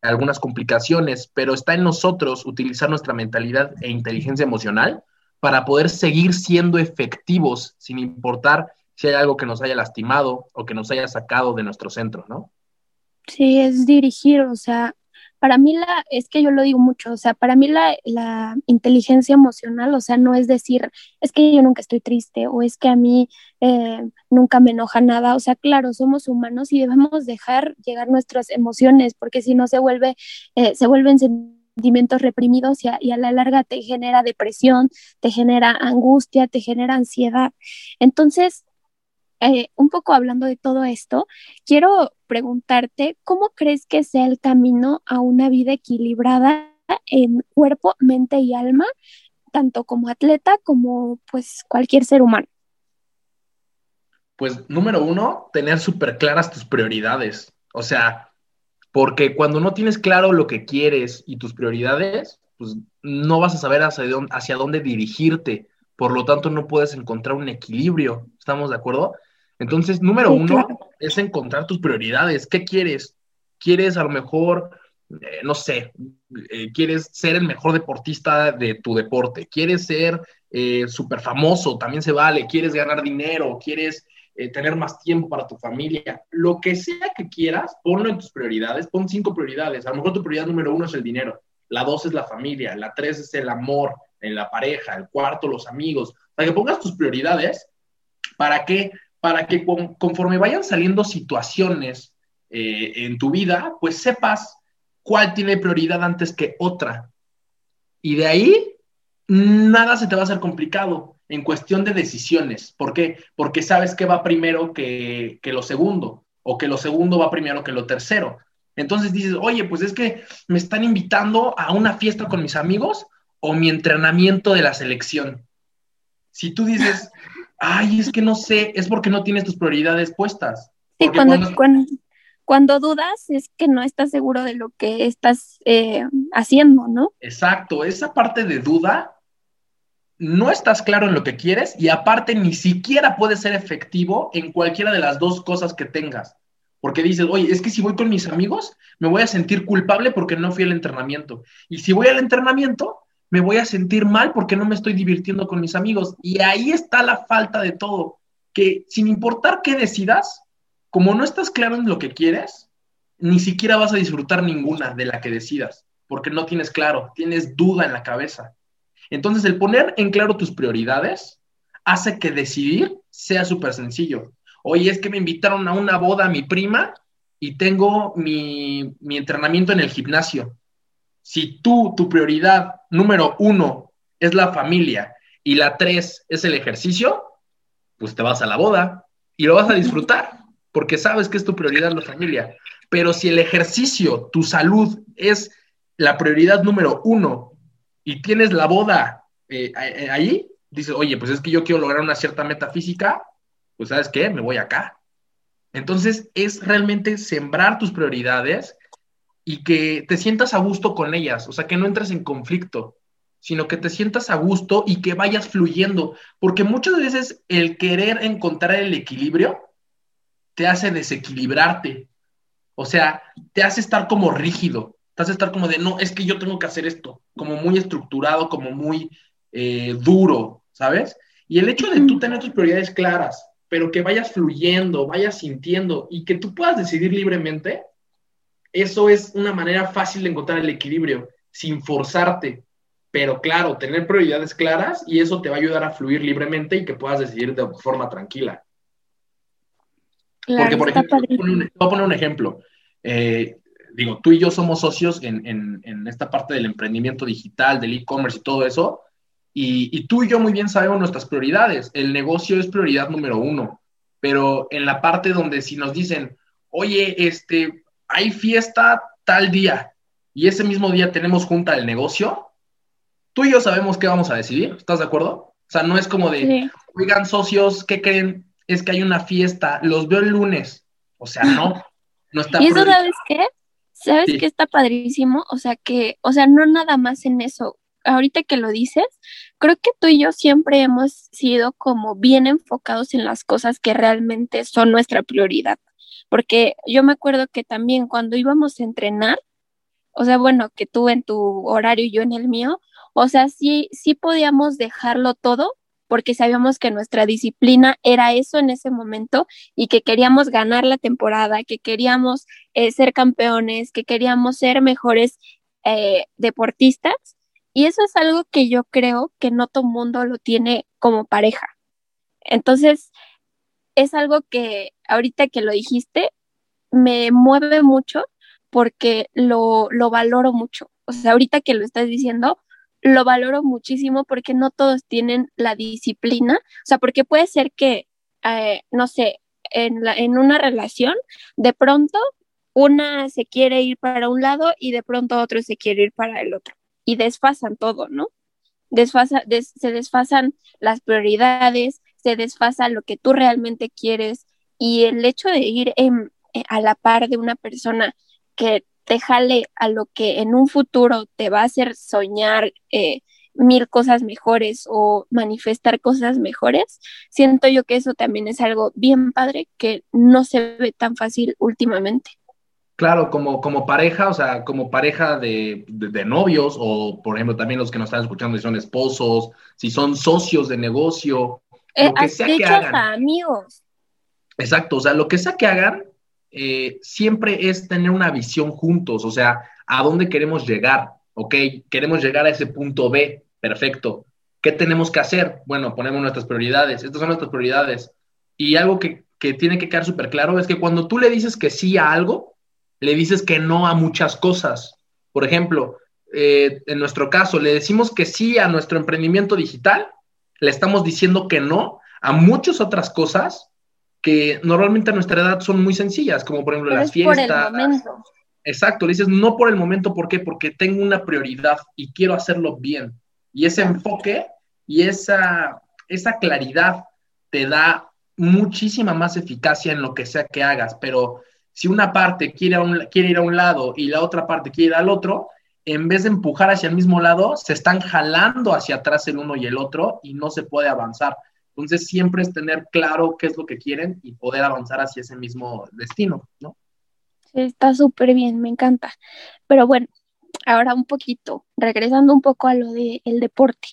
algunas complicaciones, pero está en nosotros utilizar nuestra mentalidad e inteligencia emocional para poder seguir siendo efectivos sin importar si hay algo que nos haya lastimado o que nos haya sacado de nuestro centro, ¿no? Sí, es dirigir, o sea, para mí la, es que yo lo digo mucho, o sea, para mí la, la, inteligencia emocional, o sea, no es decir, es que yo nunca estoy triste o es que a mí eh, nunca me enoja nada, o sea, claro, somos humanos y debemos dejar llegar nuestras emociones, porque si no se vuelve, eh, se vuelven sentimientos reprimidos y a, y a la larga te genera depresión, te genera angustia, te genera ansiedad. Entonces, eh, un poco hablando de todo esto, quiero preguntarte, ¿cómo crees que sea el camino a una vida equilibrada en cuerpo, mente y alma, tanto como atleta como pues cualquier ser humano? Pues número uno, tener súper claras tus prioridades. O sea, porque cuando no tienes claro lo que quieres y tus prioridades, pues no vas a saber hacia dónde, hacia dónde dirigirte. Por lo tanto, no puedes encontrar un equilibrio. ¿Estamos de acuerdo? Entonces, número uno es encontrar tus prioridades. ¿Qué quieres? ¿Quieres a lo mejor, eh, no sé, eh, quieres ser el mejor deportista de tu deporte? ¿Quieres ser eh, súper famoso? También se vale. ¿Quieres ganar dinero? ¿Quieres tener más tiempo para tu familia? Lo que sea que quieras, ponlo en tus prioridades. Pon cinco prioridades. A lo mejor tu prioridad número uno es el dinero. La dos es la familia. La tres es el amor en la pareja. El cuarto, los amigos. Para que pongas tus prioridades. ¿Para qué? para que conforme vayan saliendo situaciones eh, en tu vida, pues sepas cuál tiene prioridad antes que otra. Y de ahí, nada se te va a hacer complicado en cuestión de decisiones. ¿Por qué? Porque sabes que va primero que, lo segundo, o que lo segundo va primero que lo tercero. Entonces dices, oye, pues es que me están invitando a una fiesta con mis amigos o mi entrenamiento de la selección. Si tú dices, ay, es que no sé, es porque no tienes tus prioridades puestas. Sí, cuando, cuando, dudas es que no estás seguro de lo que estás eh, haciendo, ¿no? Exacto, esa parte de duda, no estás claro en lo que quieres y aparte ni siquiera puedes ser efectivo en cualquiera de las dos cosas que tengas. Porque dices, oye, es que si voy con mis amigos, me voy a sentir culpable porque no fui al entrenamiento. Y si voy al entrenamiento, me voy a sentir mal porque no me estoy divirtiendo con mis amigos. Y ahí está la falta de todo, que sin importar qué decidas, como no estás claro en lo que quieres, ni siquiera vas a disfrutar ninguna de la que decidas, porque no tienes claro, tienes duda en la cabeza. Entonces, el poner en claro tus prioridades hace que decidir sea súper sencillo. Oye, es que me invitaron a una boda a mi prima y tengo mi, mi entrenamiento en el gimnasio si tú, tu prioridad número uno es la familia y la tres es el ejercicio, pues te vas a la boda y lo vas a disfrutar porque sabes que es tu prioridad la familia. Pero si el ejercicio, tu salud es la prioridad número uno y tienes la boda eh, eh, ahí, dices, oye, pues es que yo quiero lograr una cierta meta física, pues sabes qué, me voy acá. Entonces es realmente sembrar tus prioridades y que te sientas a gusto con ellas, o sea, que no entres en conflicto, sino que te sientas a gusto y que vayas fluyendo, porque muchas veces el querer encontrar el equilibrio te hace desequilibrarte, o sea, te hace estar como rígido, te hace estar como de, no, es que yo tengo que hacer esto, como muy estructurado, como muy eh, duro, ¿sabes? Y el hecho de tú tener tus prioridades claras, pero que vayas fluyendo, vayas sintiendo y que tú puedas decidir libremente, eso es una manera fácil de encontrar el equilibrio, sin forzarte. Pero claro, tener prioridades claras y eso te va a ayudar a fluir libremente y que puedas decidir de forma tranquila. Porque, por ejemplo, voy a poner un ejemplo. Eh, digo, tú y yo somos socios en, esta parte del emprendimiento digital, del e-commerce y todo eso. Y, y, tú y yo muy bien sabemos nuestras prioridades. El negocio es prioridad número uno. Pero en la parte donde si nos dicen, oye, este, hay fiesta tal día y ese mismo día tenemos junta el negocio, tú y yo sabemos qué vamos a decidir, ¿estás de acuerdo? O sea, no es como de, oigan socios, ¿qué creen? Es que hay una fiesta, los veo el lunes. O sea, no, no está. ¿Y eso sabes qué? ¿Sabes qué está padrísimo? O sea, que, o sea, no nada más en eso. Ahorita que lo dices, creo que tú y yo siempre hemos sido como bien enfocados en las cosas que realmente son nuestra prioridad. Porque yo me acuerdo que también cuando íbamos a entrenar, o sea, bueno, que tú en tu horario y yo en el mío, o sea, sí, sí podíamos dejarlo todo porque sabíamos que nuestra disciplina era eso en ese momento y que queríamos ganar la temporada, que queríamos eh, ser campeones, que queríamos ser mejores eh, deportistas. Y eso es algo que yo creo que no todo mundo lo tiene como pareja. Entonces, es algo que ahorita que lo dijiste, me mueve mucho porque lo, lo valoro mucho. O sea, ahorita que lo estás diciendo, lo valoro muchísimo porque no todos tienen la disciplina, o sea, porque puede ser que, eh, no sé, en, la, en una relación, de pronto una se quiere ir para un lado y de pronto otro se quiere ir para el otro. Y desfasan todo, ¿no? Desfasa, se desfasan las prioridades, se desfasa lo que tú realmente quieres. Y el hecho de ir eh, a la par de una persona que te jale a lo que en un futuro te va a hacer soñar eh, mil cosas mejores o manifestar cosas mejores, siento yo que eso también es algo bien padre que no se ve tan fácil últimamente. Claro, como, como pareja, o sea, como pareja de, novios, o por ejemplo, también los que nos están escuchando, si son esposos, si son socios de negocio, eh, lo que sea que hagan. amigos. Exacto, o sea, lo que sea que hagan, eh, siempre es tener una visión juntos, o sea, a dónde queremos llegar, ¿ok? Queremos llegar a ese punto B, perfecto. ¿Qué tenemos que hacer? Bueno, ponemos nuestras prioridades, estas son nuestras prioridades. Y algo que, tiene que quedar súper claro es que cuando tú le dices que sí a algo, le dices que no a muchas cosas. Por ejemplo, eh, en nuestro caso, le decimos que sí a nuestro emprendimiento digital, le estamos diciendo que no a muchas otras cosas que normalmente a nuestra edad son muy sencillas, como por ejemplo las fiestas. Por el momento. Exacto, le dices no por el momento, ¿por qué? Porque tengo una prioridad y quiero hacerlo bien. Y ese enfoque y esa, esa claridad te da muchísima más eficacia en lo que sea que hagas, pero si una parte quiere, quiere ir a un lado y la otra parte quiere ir al otro, en vez de empujar hacia el mismo lado, se están jalando hacia atrás el uno y el otro y no se puede avanzar. Entonces, siempre es tener claro qué es lo que quieren y poder avanzar hacia ese mismo destino, ¿no? Está súper bien, me encanta. Pero bueno, ahora un poquito, regresando un poco a lo del el deporte.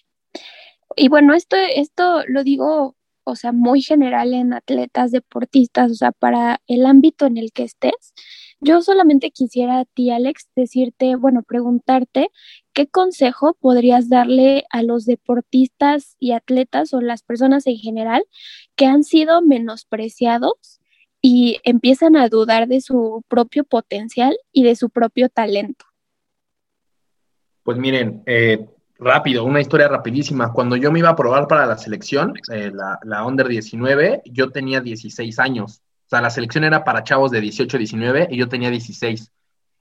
Y bueno, esto, esto lo digo, o sea, muy general en atletas, deportistas, o sea, para el ámbito en el que estés. Yo solamente quisiera a ti, Alex, decirte, bueno, preguntarte ¿qué consejo podrías darle a los deportistas y atletas o las personas en general que han sido menospreciados y empiezan a dudar de su propio potencial y de su propio talento? Pues miren, eh, rápido, una historia rapidísima. Cuando yo me iba a probar para la selección, eh, la, la Under 19, yo tenía 16 años. O sea, la selección era para chavos de 18, 19 y yo tenía 16.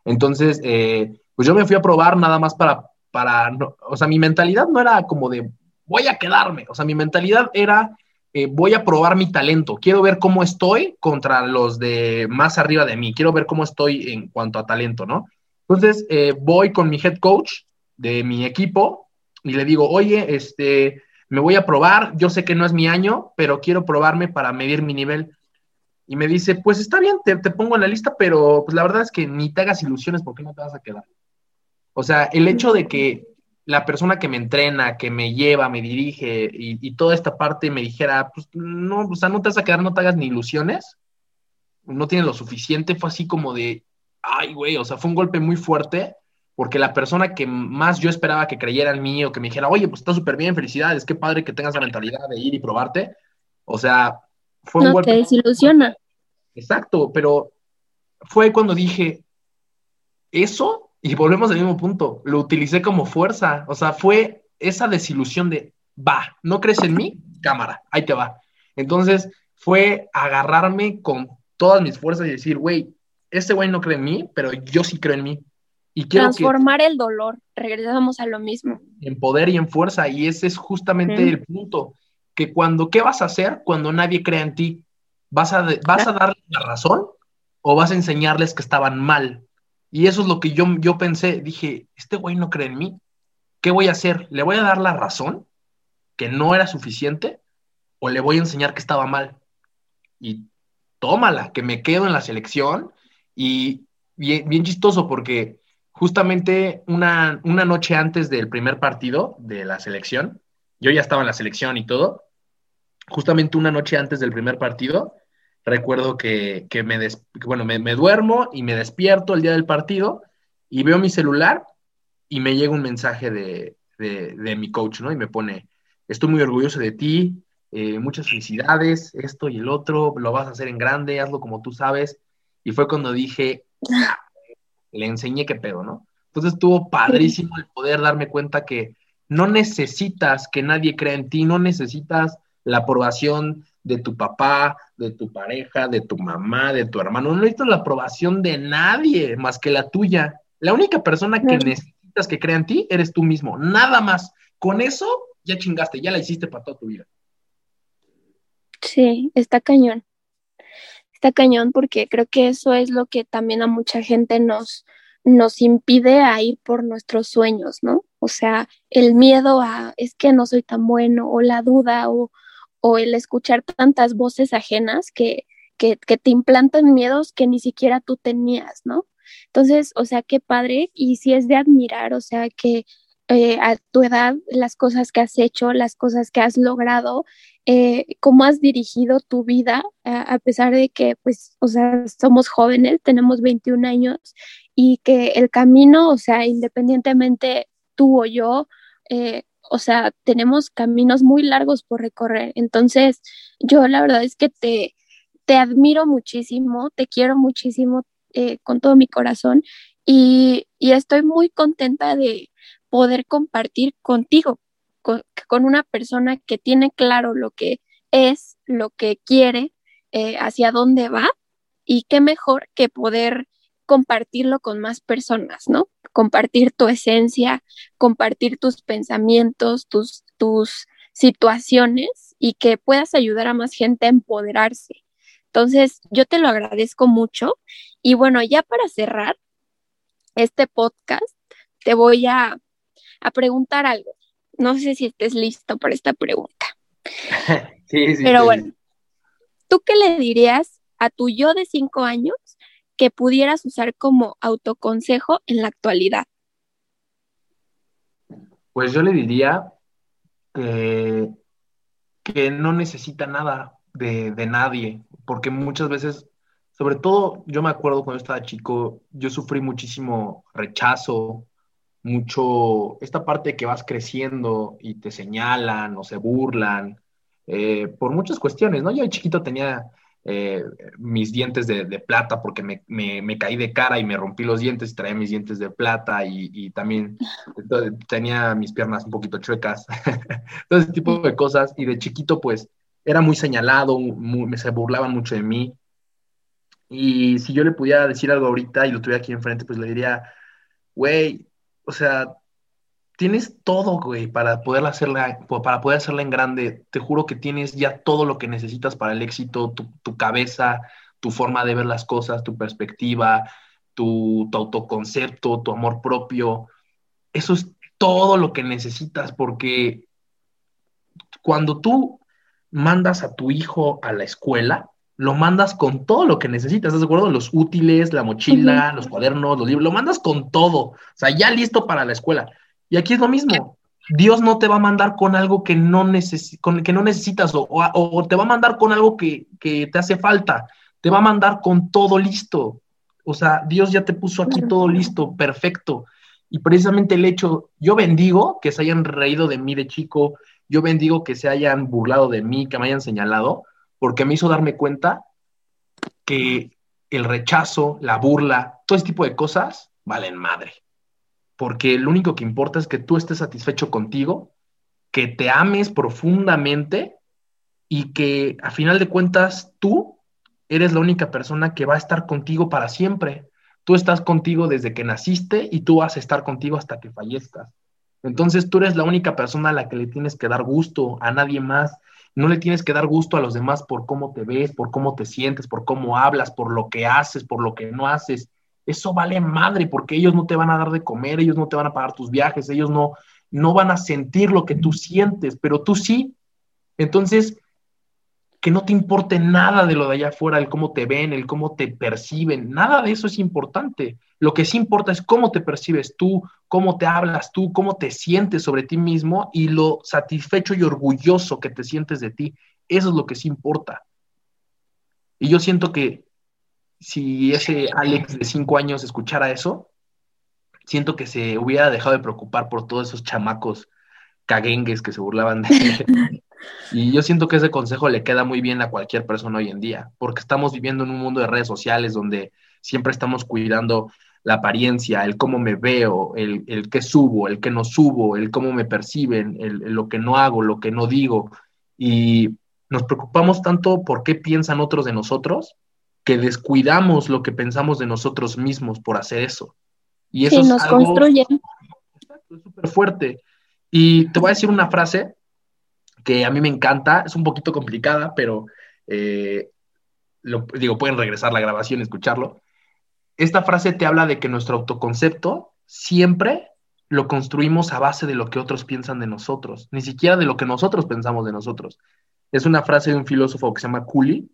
Entonces, eh, pues yo me fui a probar nada más para, para, o sea, mi mentalidad no era como de voy a quedarme, o sea, mi mentalidad era eh, voy a probar mi talento, quiero ver cómo estoy contra los de más arriba de mí, quiero ver cómo estoy en cuanto a talento, ¿no? Entonces, eh, voy con mi head coach de mi equipo y le digo, oye, este, me voy a probar, yo sé que no es mi año, pero quiero probarme para medir mi nivel. Y me dice, pues está bien, te, te pongo en la lista, pero pues la verdad es que ni te hagas ilusiones porque no te vas a quedar. O sea, el hecho de que la persona que me entrena, que me lleva, me dirige y, toda esta parte me dijera, pues no, o sea, no te vas a quedar, no te hagas ni ilusiones, no tienes lo suficiente, fue así como de, ay, güey, o sea, fue un golpe muy fuerte porque la persona que más yo esperaba que creyera en mí o que me dijera, oye, pues está súper bien, felicidades, qué padre que tengas la mentalidad de ir y probarte, o sea, fue un golpe. te desilusiona. Exacto, pero fue cuando dije, eso y volvemos al mismo punto, lo utilicé como fuerza, o sea, fue esa desilusión de, va, ¿no crees en mí? Cámara, ahí te va. Entonces fue agarrarme con todas mis fuerzas y decir, güey, este güey no cree en mí, pero yo sí creo en mí. Y quiero Transformar el dolor, regresamos a lo mismo. En poder y en fuerza, y ese es justamente el punto, que cuando, ¿qué vas a hacer cuando nadie cree en ti? ¿Vas a, vas a darle la razón o vas a enseñarles que estaban mal? Y eso es lo que yo, yo pensé, dije, este güey no cree en mí, ¿qué voy a hacer? ¿Le voy a dar la razón que no era suficiente o le voy a enseñar que estaba mal? Y tómala, que me quedo en la selección y bien, bien chistoso porque justamente una, una noche antes del primer partido de la selección, yo ya estaba en la selección y todo, justamente una noche antes del primer partido, recuerdo que, me, bueno, me, duermo y me despierto el día del partido y veo mi celular y me llega un mensaje de, mi coach, ¿no? Y me pone, estoy muy orgulloso de ti, eh, muchas felicidades, esto y el otro, lo vas a hacer en grande, hazlo como tú sabes. Y fue cuando dije, ah, le enseñé qué pedo, ¿no? Entonces estuvo padrísimo el poder darme cuenta que no necesitas que nadie crea en ti, no necesitas la aprobación de tu papá, de tu pareja, de tu mamá, de tu hermano. No necesitas la aprobación de nadie más que la tuya. La única persona que necesitas que crea en ti eres tú mismo, nada más. Con eso ya chingaste, ya la hiciste para toda tu vida. Sí, está cañón. Está cañón porque creo que eso es lo que también a mucha gente nos, nos impide a ir por nuestros sueños, ¿no? O sea, el miedo a es que no soy tan bueno o la duda o, o el escuchar tantas voces ajenas que, que, te implantan miedos que ni siquiera tú tenías, ¿no? Entonces, o sea, qué padre y si es de admirar, o sea, que eh, a tu edad las cosas que has hecho, las cosas que has logrado, eh, cómo has dirigido tu vida, a pesar de que, pues, o sea, somos jóvenes, tenemos 21 años y que el camino, o sea, independientemente tú o yo, eh, o sea, tenemos caminos muy largos por recorrer. Entonces, yo la verdad es que te, te admiro muchísimo, te quiero muchísimo eh, con todo mi corazón y, estoy muy contenta de poder compartir contigo, con, una persona que tiene claro lo que es, lo que quiere, eh, hacia dónde va y qué mejor que poder compartirlo con más personas, ¿no? Compartir tu esencia, compartir tus pensamientos, tus, tus situaciones y que puedas ayudar a más gente a empoderarse. Entonces, yo te lo agradezco mucho. Y bueno, ya para cerrar este podcast, te voy a, a preguntar algo. No sé si estés listo para esta pregunta. *laughs* sí, sí. Pero bueno, ¿tú qué le dirías a tu yo de cinco años que pudieras usar como autoconsejo en la actualidad? Pues yo le diría que, que no necesita nada de, de nadie, porque muchas veces, sobre todo yo me acuerdo cuando estaba chico, yo sufrí muchísimo rechazo, mucho, esta parte que vas creciendo y te señalan o se burlan, eh, por muchas cuestiones, ¿no? Yo de chiquito tenía eh, mis dientes de, plata porque me, caí de cara y me rompí los dientes y traía mis dientes de plata y, también *laughs* tenía mis piernas un poquito chuecas, *laughs* todo ese tipo de cosas. Y de chiquito pues era muy señalado, me se burlaban mucho de mí. Y si yo le pudiera decir algo ahorita y lo tuviera aquí enfrente, pues le diría, güey, o sea, tienes todo, güey, para poder hacerla, para poder hacerla en grande. Te juro que tienes ya todo lo que necesitas para el éxito, tu, cabeza, tu forma de ver las cosas, tu perspectiva, tu, autoconcepto, tu amor propio. Eso es todo lo que necesitas porque cuando tú mandas a tu hijo a la escuela, lo mandas con todo lo que necesitas, ¿estás de acuerdo? Los útiles, la mochila, los cuadernos, los libros, lo mandas con todo, o sea, ya listo para la escuela. Y aquí es lo mismo. Dios no te va a mandar con algo que no, con, que no necesitas o, te va a mandar con algo que, te hace falta. Te va a mandar con todo listo. O sea, Dios ya te puso aquí todo listo, perfecto. Y precisamente el hecho, yo bendigo que se hayan reído de mí de chico, yo bendigo que se hayan burlado de mí, que me hayan señalado, porque me hizo darme cuenta que el rechazo, la burla, todo ese tipo de cosas valen madre porque lo único que importa es que tú estés satisfecho contigo, que te ames profundamente y que a final de cuentas tú eres la única persona que va a estar contigo para siempre. Tú estás contigo desde que naciste y tú vas a estar contigo hasta que fallezcas. Entonces tú eres la única persona a la que le tienes que dar gusto, a nadie más. No le tienes que dar gusto a los demás por cómo te ves, por cómo te sientes, por cómo hablas, por lo que haces, por lo que no haces eso vale madre porque ellos no te van a dar de comer, ellos no te van a pagar tus viajes, ellos no, no van a sentir lo que tú sientes, pero tú sí. Entonces, que no te importe nada de lo de allá afuera, el cómo te ven, el cómo te perciben, nada de eso es importante. Lo que sí importa es cómo te percibes tú, cómo te hablas tú, cómo te sientes sobre ti mismo y lo satisfecho y orgulloso que te sientes de ti. Eso es lo que sí importa. Y yo siento que si ese Alex de cinco años escuchara eso, siento que se hubiera dejado de preocupar por todos esos chamacos caguengues que se burlaban de él. *laughs* Y yo siento que ese consejo le queda muy bien a cualquier persona hoy en día, porque estamos viviendo en un mundo de redes sociales donde siempre estamos cuidando la apariencia, el cómo me veo, el, el qué subo, el qué no subo, el cómo me perciben, el, lo que no hago, lo que no digo. Y nos preocupamos tanto por qué piensan otros de nosotros que descuidamos lo que pensamos de nosotros mismos por hacer eso. Y eso nos construyen. Es súper fuerte. Y te voy a decir una frase que a mí me encanta, es un poquito complicada, pero eh, lo, digo, pueden regresar la grabación y escucharlo. Esta frase te habla de que nuestro autoconcepto siempre lo construimos a base de lo que otros piensan de nosotros, ni siquiera de lo que nosotros pensamos de nosotros. Es una frase de un filósofo que se llama Cooley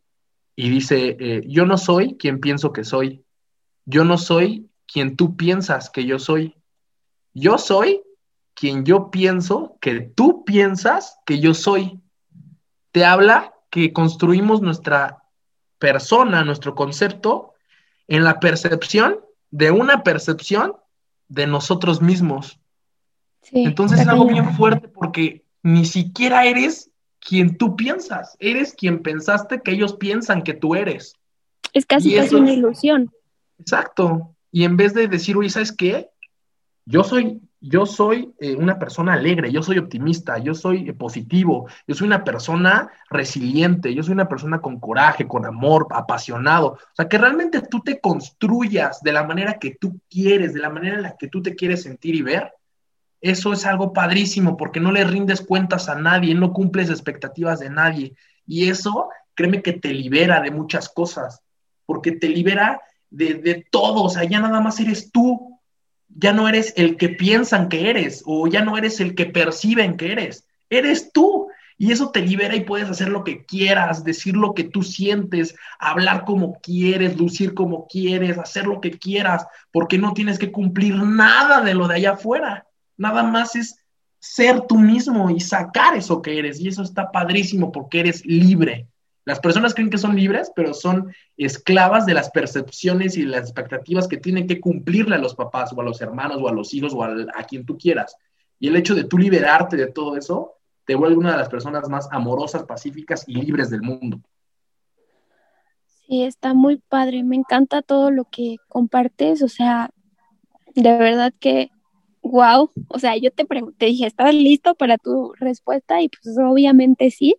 y dice, eh, yo no soy quien pienso que soy, yo no soy quien tú piensas que yo soy, yo soy quien yo pienso que tú piensas que yo soy. Te habla que construimos nuestra persona, nuestro concepto, en la percepción de una percepción de nosotros mismos. Entonces es algo bien fuerte porque ni siquiera eres quien tú piensas, eres quien pensaste que ellos piensan que tú eres. Es casi, casi una ilusión. Exacto. Y en vez de decir, oye, ¿sabes qué? Yo soy yo soy eh, una persona alegre, yo soy optimista, yo soy eh, positivo, yo soy una persona resiliente, yo soy una persona con coraje, con amor, apasionado. O sea, que realmente tú te construyas de la manera que tú quieres, de la manera en la que tú te quieres sentir y ver. Eso es algo padrísimo porque no le rindes cuentas a nadie, no cumples expectativas de nadie. Y eso, créeme que te libera de muchas cosas, porque te libera de, de todo. O sea, ya nada más eres tú, ya no eres el que piensan que eres o ya no eres el que perciben que eres, eres tú. Y eso te libera y puedes hacer lo que quieras, decir lo que tú sientes, hablar como quieres, lucir como quieres, hacer lo que quieras, porque no tienes que cumplir nada de lo de allá afuera. Nada más es ser tú mismo y sacar eso que eres. Y eso está padrísimo porque eres libre. Las personas creen que son libres, pero son esclavas de las percepciones y las expectativas que tienen que cumplirle a los papás o a los hermanos o a los hijos o a, quien tú quieras. Y el hecho de tú liberarte de todo eso te vuelve una de las personas más amorosas, pacíficas y libres del mundo. Sí, está muy padre. Me encanta todo lo que compartes. O sea, de verdad que, wow. O sea, yo te pregunté, dije, ¿estás listo para tu respuesta? Y pues obviamente sí.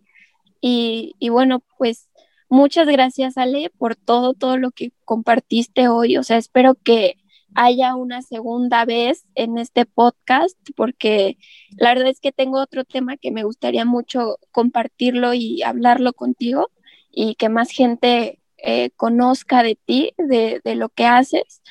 Y, bueno, pues muchas gracias Ale por todo, todo lo que compartiste hoy. O sea, espero que haya una segunda vez en este podcast porque la verdad es que tengo otro tema que me gustaría mucho compartirlo y hablarlo contigo y que más gente eh, conozca de ti, de, de lo que haces.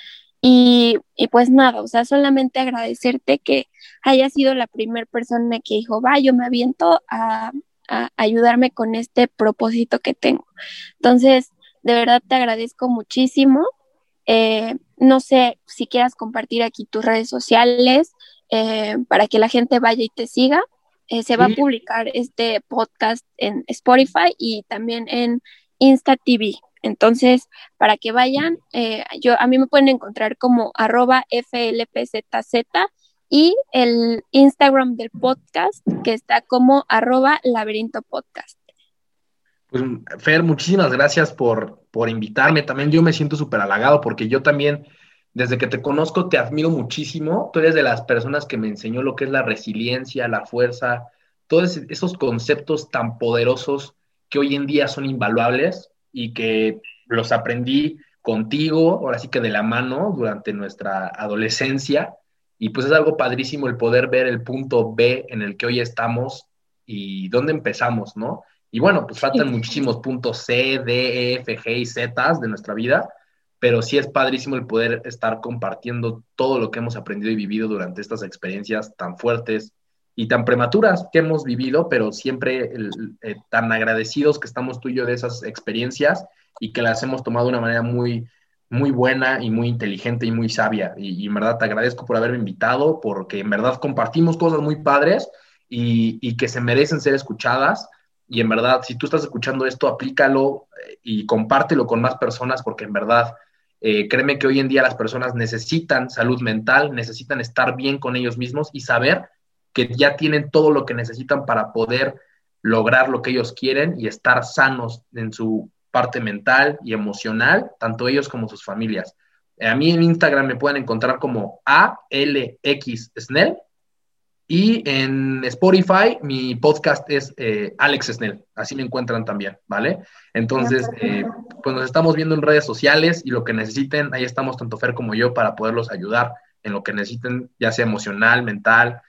Y, y, pues nada, o sea, solamente agradecerte que haya sido la primera persona que dijo, va, yo me aviento a, a ayudarme con este propósito que tengo. Entonces, de verdad te agradezco muchísimo. Eh, no sé si quieras compartir aquí tus redes sociales eh, para que la gente vaya y te siga. Eh, se va a publicar este podcast en Spotify y también en Insta TV. Entonces, para que vayan, yo a mí me pueden encontrar como arroba FLPZZ y el Instagram del podcast que está como arroba laberinto podcast. Pues Fer, muchísimas gracias por, por invitarme. También yo me siento súper halagado porque yo también, desde que te conozco, te admiro muchísimo. Tú eres de las personas que me enseñó lo que es la resiliencia, la fuerza, todos esos conceptos tan poderosos que hoy en día son invaluables y que los aprendí contigo, ahora sí que de la mano, durante nuestra adolescencia y pues es algo padrísimo el poder ver el punto B en el que hoy estamos y dónde empezamos, ¿no? Y bueno, pues faltan muchísimos puntos C, D, E, F, G y Z de nuestra vida, pero sí es padrísimo el poder estar compartiendo todo lo que hemos aprendido y vivido durante estas experiencias tan fuertes y tan prematuras que hemos vivido, pero siempre eh, tan agradecidos que estamos tú y yo de esas experiencias y que las hemos tomado de una manera muy, muy buena y muy inteligente y muy sabia. Y, en verdad te agradezco por haberme invitado, porque en verdad compartimos cosas muy padres y, y, que se merecen ser escuchadas. Y en verdad, si tú estás escuchando esto, aplícalo eh, y compártelo con más personas, porque en verdad, eh, créeme que hoy en día las personas necesitan salud mental, necesitan estar bien con ellos mismos y saber que ya tienen todo lo que necesitan para poder lograr lo que ellos quieren y estar sanos en su parte mental y emocional, tanto ellos como sus familias. A mí en Instagram me pueden encontrar como ALX y en Spotify mi podcast es eh, Alex Snell, así me encuentran también, ¿vale? Entonces, eh, pues nos estamos viendo en redes sociales y lo que necesiten, ahí estamos tanto Fer como yo para poderlos ayudar en lo que necesiten, ya sea emocional, mental,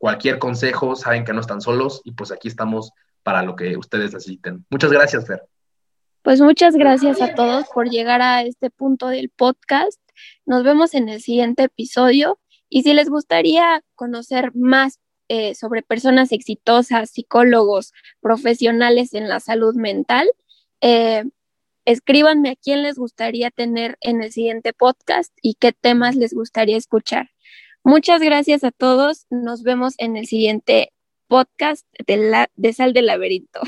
cualquier consejo, saben que no están solos y pues aquí estamos para lo que ustedes necesiten. Muchas gracias, Fer. Pues muchas gracias a todos por llegar a este punto del podcast. Nos vemos en el siguiente episodio y si les gustaría conocer más eh, sobre personas exitosas, psicólogos, profesionales en la salud mental, eh, escríbanme a quién les gustaría tener en el siguiente podcast y qué temas les gustaría escuchar. Muchas gracias a todos. Nos vemos en el siguiente podcast de, la, de Sal del Laberinto.